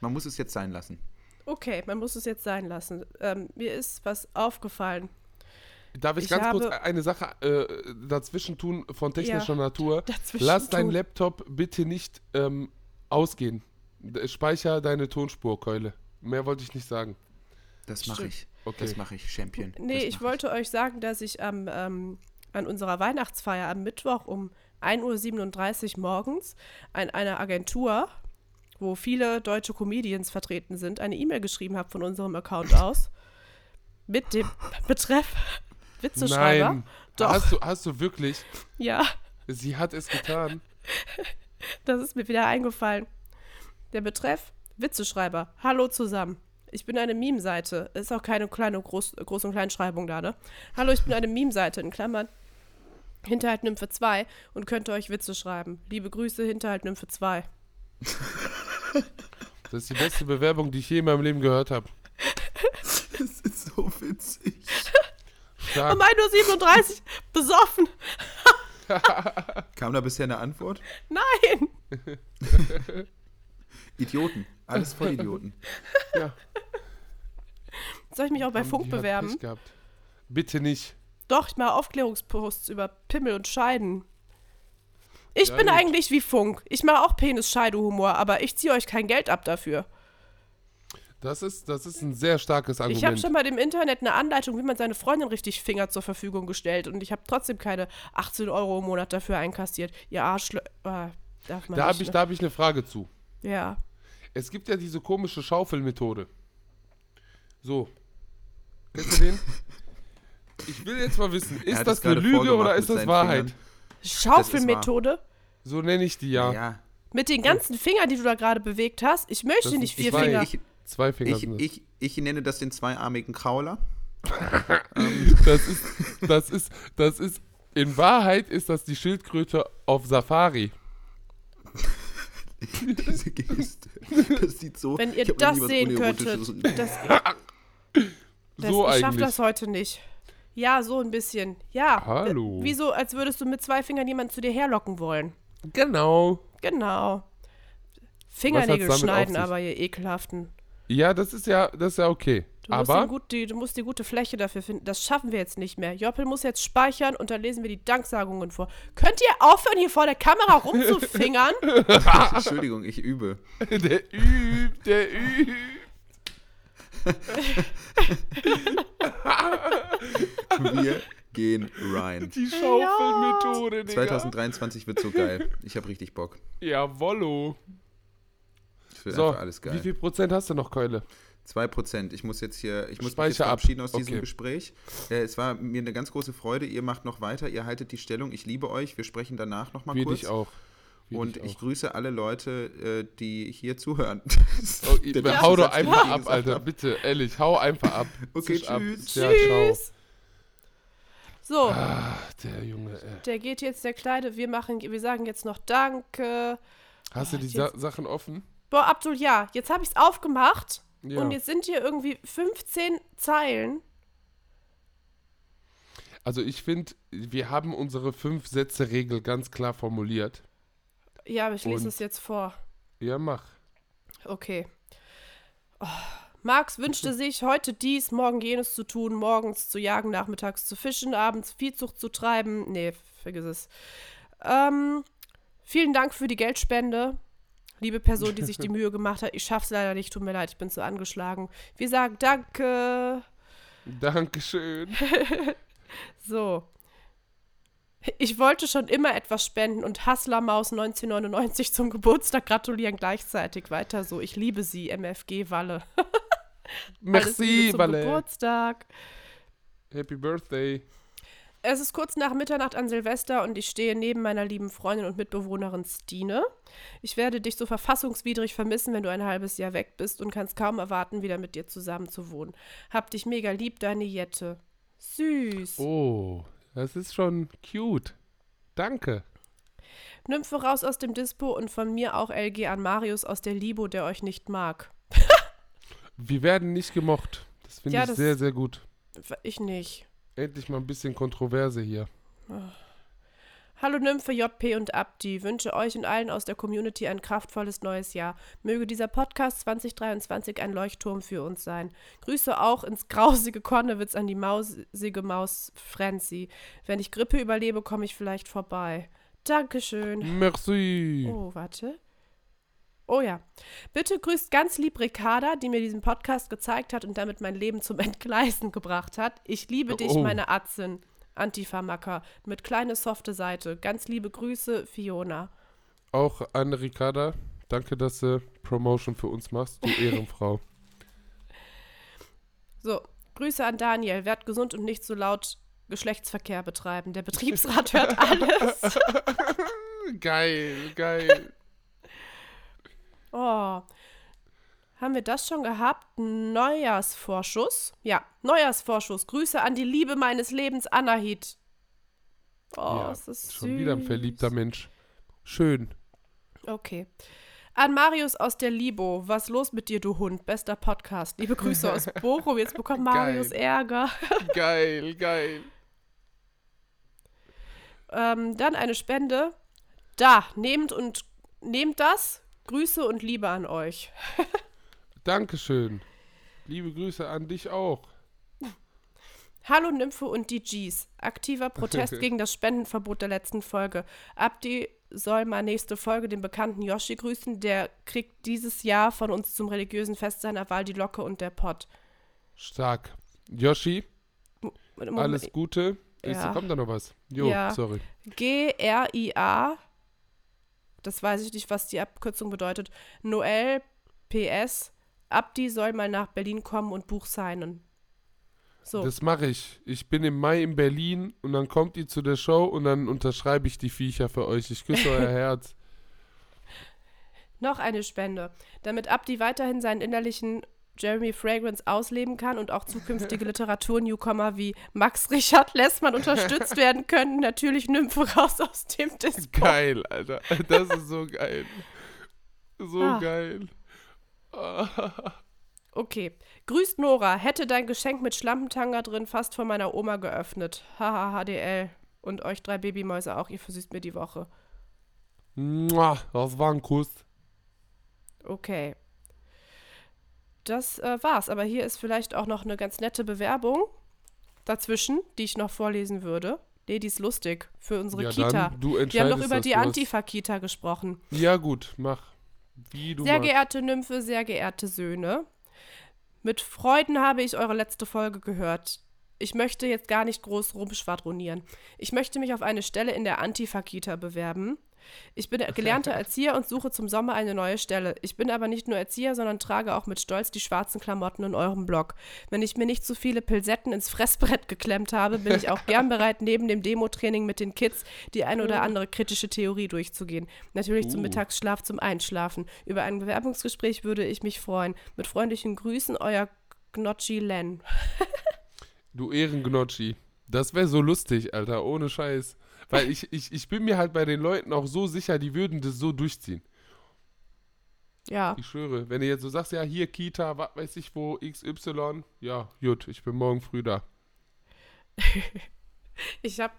Man muss es jetzt sein lassen. Okay, man muss es jetzt sein lassen. Ähm, mir ist was aufgefallen. Darf ich, Ich ganz kurz eine Sache äh, dazwischen tun von technischer Ja, Natur? Lass dein tun. Laptop bitte nicht ähm, ausgehen. Speicher deine Tonspurkeule. Mehr wollte ich nicht sagen. Das mache ich. Okay. Das mache ich, Champion. Nee, ich wollte euch sagen, dass ich am, ähm, an unserer Weihnachtsfeier am Mittwoch um 1.37 Uhr morgens an einer Agentur, wo viele deutsche Comedians vertreten sind, eine E-Mail geschrieben habe von unserem Account aus. Mit dem Betreff Witzeschreiber. Nein. Doch. Hast du, hast du wirklich? Ja, Sie hat es getan. das ist mir wieder eingefallen. Der Betreff Witzeschreiber. Hallo zusammen. Ich bin eine Meme-Seite. Ist auch keine kleine Groß-, Groß und Kleinschreibung da, ne? Hallo, ich bin eine Meme-Seite, in Klammern. Hinterhalt Nymphe 2 und könnt euch Witze schreiben. Liebe Grüße, Hinterhalt Nymphe 2. Das ist die beste Bewerbung, die ich je in meinem Leben gehört habe. Das ist so witzig. Um 1.37 Uhr besoffen. Kam da bisher eine Antwort? Nein! Idioten. Alles voll Idioten. Ja. Soll ich mich auch bei Haben Funk halt bewerben? Gehabt. Bitte nicht. Doch, ich mache Aufklärungsposts über Pimmel und Scheiden. Ich Ja, bin gut. eigentlich wie Funk. Ich mache auch Penis-Scheidehumor, aber ich ziehe euch kein Geld ab dafür. Das ist, das ist ein sehr starkes Argument. Ich habe schon mal im Internet eine Anleitung, wie man seine Freundin richtig fingert, zur Verfügung gestellt und ich habe trotzdem keine 18 Euro im Monat dafür einkassiert. Ihr Arschlö... Äh, darf man da habe ich, ne? da hab ich eine Frage zu. Ja. Es gibt ja diese komische Schaufelmethode. So. Kennst du den? Ich will jetzt mal wissen, ist hat das es eine Lüge oder ist das Wahrheit? Fingern. Schaufelmethode? So nenne ich die ja. Ja. Mit den ganzen Fingern, die du da gerade bewegt hast. Ich möchte Das nicht vier. Finger. Ich, Zwei Finger ich, ich, ich nenne das den zweiarmigen Krauler. Das ist, das ist, das ist, in Wahrheit ist das die Schildkröte auf Safari. Diese Geste. Das sieht so. Wenn ihr das sehen könntet. Das, das, So ich schaff das heute nicht. Ja, so ein bisschen. Ja. Hallo. Äh, Wieso, als würdest du mit zwei Fingern jemanden zu dir herlocken wollen. Genau. Genau. Fingernägel schneiden, aber ihr ekelhaften. Ja, das ist ja, das ist ja okay. Du musst, Aber gut, die, du musst die gute Fläche dafür finden. Das schaffen wir jetzt nicht mehr. Joppel muss jetzt speichern und dann lesen wir die Danksagungen vor. Könnt ihr aufhören, hier vor der Kamera rumzufingern? Entschuldigung, ich übe. der übt, der übt. Wir gehen rein. Die Schaufelmethode, Digga. 2023 wird so geil. Ich habe richtig Bock. Jawollo. Es wird So, einfach alles wie geil. viel Prozent hast du noch, Keule? 2%. Ich muss jetzt hier, ich muss mich jetzt Speicher ab. verabschieden aus diesem Okay. Gespräch. Äh, es war mir eine ganz große Freude. Ihr macht noch weiter, ihr haltet die Stellung. Ich liebe euch. Wir sprechen danach nochmal kurz. dich auch. Wir Und ich auch. grüße alle Leute, äh, die hier zuhören. Oh, Der hau doch einfach ich ab, Alter. hab. Bitte, ehrlich, hau einfach ab. Okay, Zisch ab. tschüss. Tschüss. So, Ach, der Junge, ey. der geht jetzt, der Kleine. Wir machen, wir sagen jetzt noch Danke. Hast du die jetzt- Sa Sachen offen? Boah, Abdul, ja, jetzt habe ich es aufgemacht. Ja. Und jetzt sind hier irgendwie 15 Zeilen. Also ich finde, wir haben unsere Fünf-Sätze-Regel ganz klar formuliert. Ja, aber ich lese Und- es jetzt vor. Ja, mach. Okay. Oh. Max wünschte sich, heute dies, morgen jenes zu tun, morgens zu jagen, nachmittags zu fischen, abends Viehzucht zu treiben. Nee, vergiss es. Ähm, vielen Dank für die Geldspende. Liebe Person, die sich die Mühe gemacht hat. Ich schaff's leider nicht, tut mir leid, ich bin zu angeschlagen. Wir sagen Danke. Dankeschön. So. Ich wollte schon immer etwas spenden und Hasslermaus 1999 zum Geburtstag gratulieren gleichzeitig. Weiter so. Ich liebe sie, MFG Walle. Merci, Valet. Geburtstag. Happy Birthday. Es ist kurz nach Mitternacht an Silvester und ich stehe neben meiner lieben Freundin und Mitbewohnerin Stine. Ich werde dich so verfassungswidrig vermissen, wenn du ein halbes Jahr weg bist und kannst kaum erwarten, wieder mit dir zusammen zu wohnen. Hab dich mega lieb, deine Jette. Süß. Oh, das ist schon cute. Danke. Nymphe raus aus dem Dispo und von mir auch LG an Marius aus der Libo, der euch nicht mag. Wir werden nicht gemocht. Das finde Ja, ich das- sehr, sehr gut. Ich nicht. Endlich mal ein bisschen Kontroverse hier. Hallo Nymphe, JP und Abdi. Wünsche euch und allen aus der Community ein kraftvolles neues Jahr. Möge dieser Podcast 2023 ein Leuchtturm für uns sein. Grüße auch ins grausige Konnewitz an die mausige Maus Frenzy. Wenn ich Grippe überlebe, komme ich vielleicht vorbei. Dankeschön. Merci. Oh, warte. Oh ja. Bitte grüßt ganz lieb Ricarda, die mir diesen Podcast gezeigt hat und damit mein Leben zum Entgleisen gebracht hat. Ich liebe dich, Oh. meine Atzin. Antifa-Macker. Mit kleine softe Seite. Ganz liebe Grüße, Fiona. Auch an Ricarda. Danke, dass du Promotion für uns machst, du Ehrenfrau. So, Grüße an Daniel. Werd gesund und nicht so laut Geschlechtsverkehr betreiben. Der Betriebsrat hört alles. geil, geil. Oh. Haben wir das schon gehabt? Neujahrsvorschuss? Ja, Neujahrsvorschuss. Grüße an die Liebe meines Lebens, Anahit. Oh, ja, ist schon süß. wieder ein verliebter Mensch. Schön. Okay. An Marius aus der Libo. Was los mit dir, du Hund? Bester Podcast. Liebe Grüße aus Bochum. Jetzt bekommt Marius Geil. Ärger. Geil, geil. Ähm, dann eine Spende. Da, nehmt und nehmt das. Grüße und Liebe an euch. Dankeschön. Liebe Grüße an dich auch. Hallo Nymphe und die Gs. Aktiver Protest gegen das Spendenverbot der letzten Folge. Abdi soll mal nächste Folge den bekannten Yoshi grüßen. Der kriegt dieses Jahr von uns zum religiösen Fest seiner Wahl die Locke und der Pott. Stark. Yoshi, Moment, alles Gute. Ja. kommt da noch was? Jo, Ja. sorry. G-R-I-A. Das weiß ich nicht, was die Abkürzung bedeutet. Noel PS. Abdi soll mal nach Berlin kommen und Buch signen. So. Das mache ich. Ich bin im Mai in Berlin und dann kommt ihr zu der Show und dann unterschreibe ich die Viecher für euch. Ich küsse euer Herz. Noch eine Spende. Damit Abdi weiterhin seinen innerlichen Jeremy Fragrance ausleben kann und auch zukünftige Literatur-Newcomer wie Max Richard Lessmann unterstützt werden können, natürlich Nymphe raus aus dem Dispo. Geil, Alter. Das ist so geil. So Ah. geil. Okay. Grüßt Nora. Hätte dein Geschenk mit Schlampentanga drin fast von meiner Oma geöffnet. Haha, HDL. Und euch drei Babymäuse auch. Ihr versüßt mir die Woche. Das war ein Kuss. Okay. Das äh, war's. Aber hier ist vielleicht auch noch eine ganz nette Bewerbung dazwischen, die ich noch vorlesen würde. Nee, die ist lustig für unsere Ja, Kita. dann, du Wir haben doch über die Antifa-Kita gesprochen. Ja, gut, mach. Wie du Sehr magst. geehrte Nymphe, sehr geehrte Söhne, mit Freuden habe ich eure letzte Folge gehört. Ich möchte jetzt gar nicht groß rumschwadronieren. Ich möchte mich auf eine Stelle in der Antifa-Kita bewerben. Ich bin gelernter Erzieher und suche zum Sommer eine neue Stelle. Ich bin aber nicht nur Erzieher, sondern trage auch mit Stolz die schwarzen Klamotten in eurem Blog. Wenn ich mir nicht zu viele Pilsetten ins Fressbrett geklemmt habe, bin ich auch gern bereit, neben dem Demo-Training mit den Kids die ein oder andere kritische Theorie durchzugehen. Natürlich zum Uh. Mittagsschlaf, zum Einschlafen. Über ein Bewerbungsgespräch würde ich mich freuen. Mit freundlichen Grüßen, euer Gnocchi Len. Du Ehrengnocchi. Das wäre so lustig, Alter, ohne Scheiß. Weil ich, ich, ich bin mir halt bei den Leuten auch so sicher, die würden das so durchziehen. Ja. Ich schwöre. Wenn du jetzt so sagst, ja, hier Kita, was weiß ich wo, XY, ja, gut, ich bin morgen früh da. Ich habe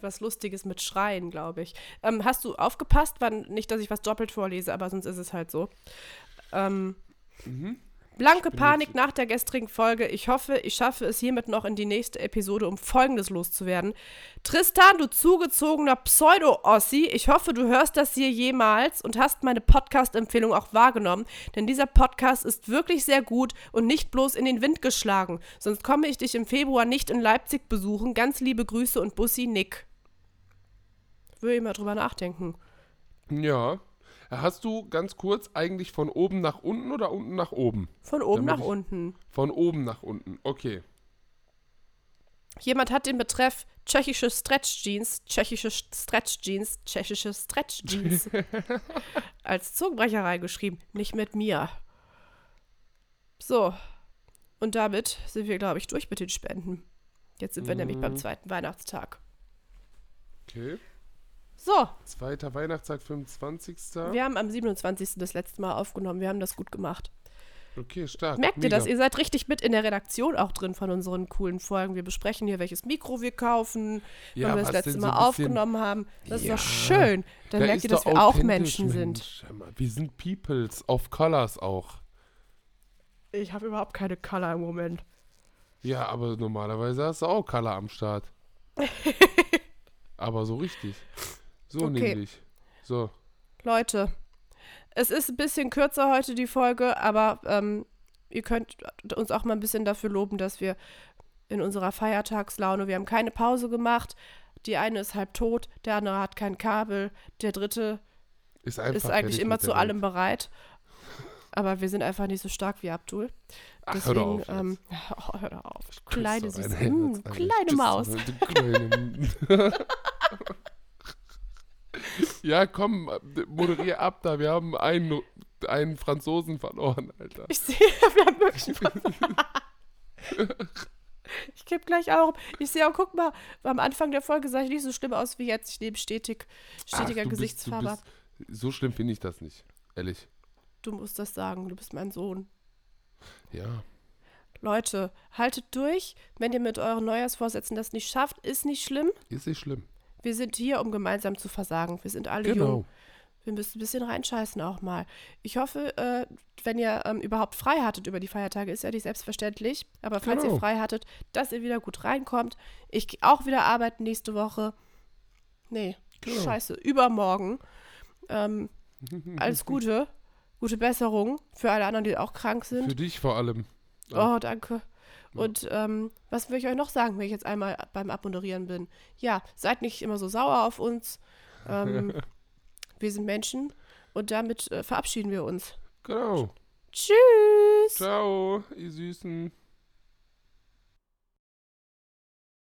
was Lustiges mit Schreien, glaube ich. Ähm, hast du aufgepasst? Wann, nicht, dass ich was doppelt vorlese, aber sonst ist es halt so. Ähm, Blanke Panik nach der gestrigen Folge. Ich hoffe, ich schaffe es hiermit noch in die nächste Episode, um Folgendes loszuwerden. Tristan, du zugezogener Pseudo-Ossi, ich hoffe, du hörst das hier jemals und hast meine Podcast-Empfehlung auch wahrgenommen, denn dieser Podcast ist wirklich sehr gut und nicht bloß in den Wind geschlagen. Sonst komme ich dich im Februar nicht in Leipzig besuchen. Ganz liebe Grüße und Bussi Nick. Würde ich mal drüber nachdenken. Ja. Hast du ganz kurz eigentlich von oben nach unten oder unten nach oben? Von oben Damit nach unten. Von oben nach unten. Okay. Jemand hat den Betreff tschechische Stretch Jeans, tschechische Stretch Jeans, tschechische Stretch Jeans als Zungenbrecher reingeschrieben. Nicht mit mir. So. Und damit sind wir, glaube ich, durch mit den Spenden. Jetzt sind wir nämlich beim zweiten Weihnachtstag. Okay. So, Zweiter Weihnachtstag, 25. wir haben am 27. das letzte Mal aufgenommen. Wir haben das gut gemacht. Okay, stark. Merkt ihr Mega. das? Ihr seid richtig mit in der Redaktion auch drin von unseren coolen Folgen. Wir besprechen hier, welches Mikro wir kaufen, Ja, wann wir das letzte Mal so bisschen- aufgenommen haben. Das Ja. ist doch schön. Dann Da merkt ihr, dass wir auch Menschen sind. Mensch. Mal, Wir sind Peoples of Colors auch. Ich habe überhaupt keine Color im Moment. Ja, aber normalerweise hast du auch Color am Start. aber so richtig. So Okay. nämlich. So. Leute, es ist ein bisschen kürzer heute die Folge, aber ähm, ihr könnt uns auch mal ein bisschen dafür loben, dass wir in unserer Feiertagslaune, wir haben keine Pause gemacht. Die eine ist halb tot, der andere hat kein Kabel, der dritte Ist ist eigentlich immer zu allem bereit. Aber wir sind einfach nicht so stark wie Abdul. Ach, Deswegen, hör doch auf. ähm, oh, hör auf. Kleine, süße, mm, Alter. kleine Maus. ja, komm, moderier ab da. Wir haben einen, einen Franzosen verloren, Alter. Ich sehe, wir haben wirklich einen Ich kipp gleich auch. Ich sehe auch, guck mal, am Anfang der Folge sah ich nicht so schlimm aus wie jetzt. Ich nehme stetig, stetiger Ach, bist- Gesichtsfarbe. Du bist, so schlimm finde ich das nicht. Ehrlich. du musst das sagen, du bist mein Sohn. Ja. Leute, haltet durch. Wenn ihr mit euren Neujahrsvorsätzen das nicht schafft, ist nicht schlimm. Ist nicht schlimm. Wir sind hier, um gemeinsam zu versagen. Wir sind alle Genau. jung. Wir müssen ein bisschen reinscheißen auch mal. Ich hoffe, äh, wenn ihr ähm, überhaupt frei hattet über die Feiertage, ist ja nicht selbstverständlich. Aber falls Genau. ihr frei hattet, dass ihr wieder gut reinkommt. Ich gehe auch wieder arbeiten nächste Woche. Nee, Genau. Scheiße, übermorgen. Ähm, alles Gute. Gute Besserung für alle anderen, die auch krank Für sind. dich vor allem. Oh, danke. Und ähm, was will ich euch noch sagen, wenn ich jetzt einmal beim Abmoderieren bin? Ja, seid nicht immer so sauer auf uns. Ähm, wir sind Menschen und damit äh, verabschieden wir uns. Genau. Tschüss. Ciao, ihr Süßen.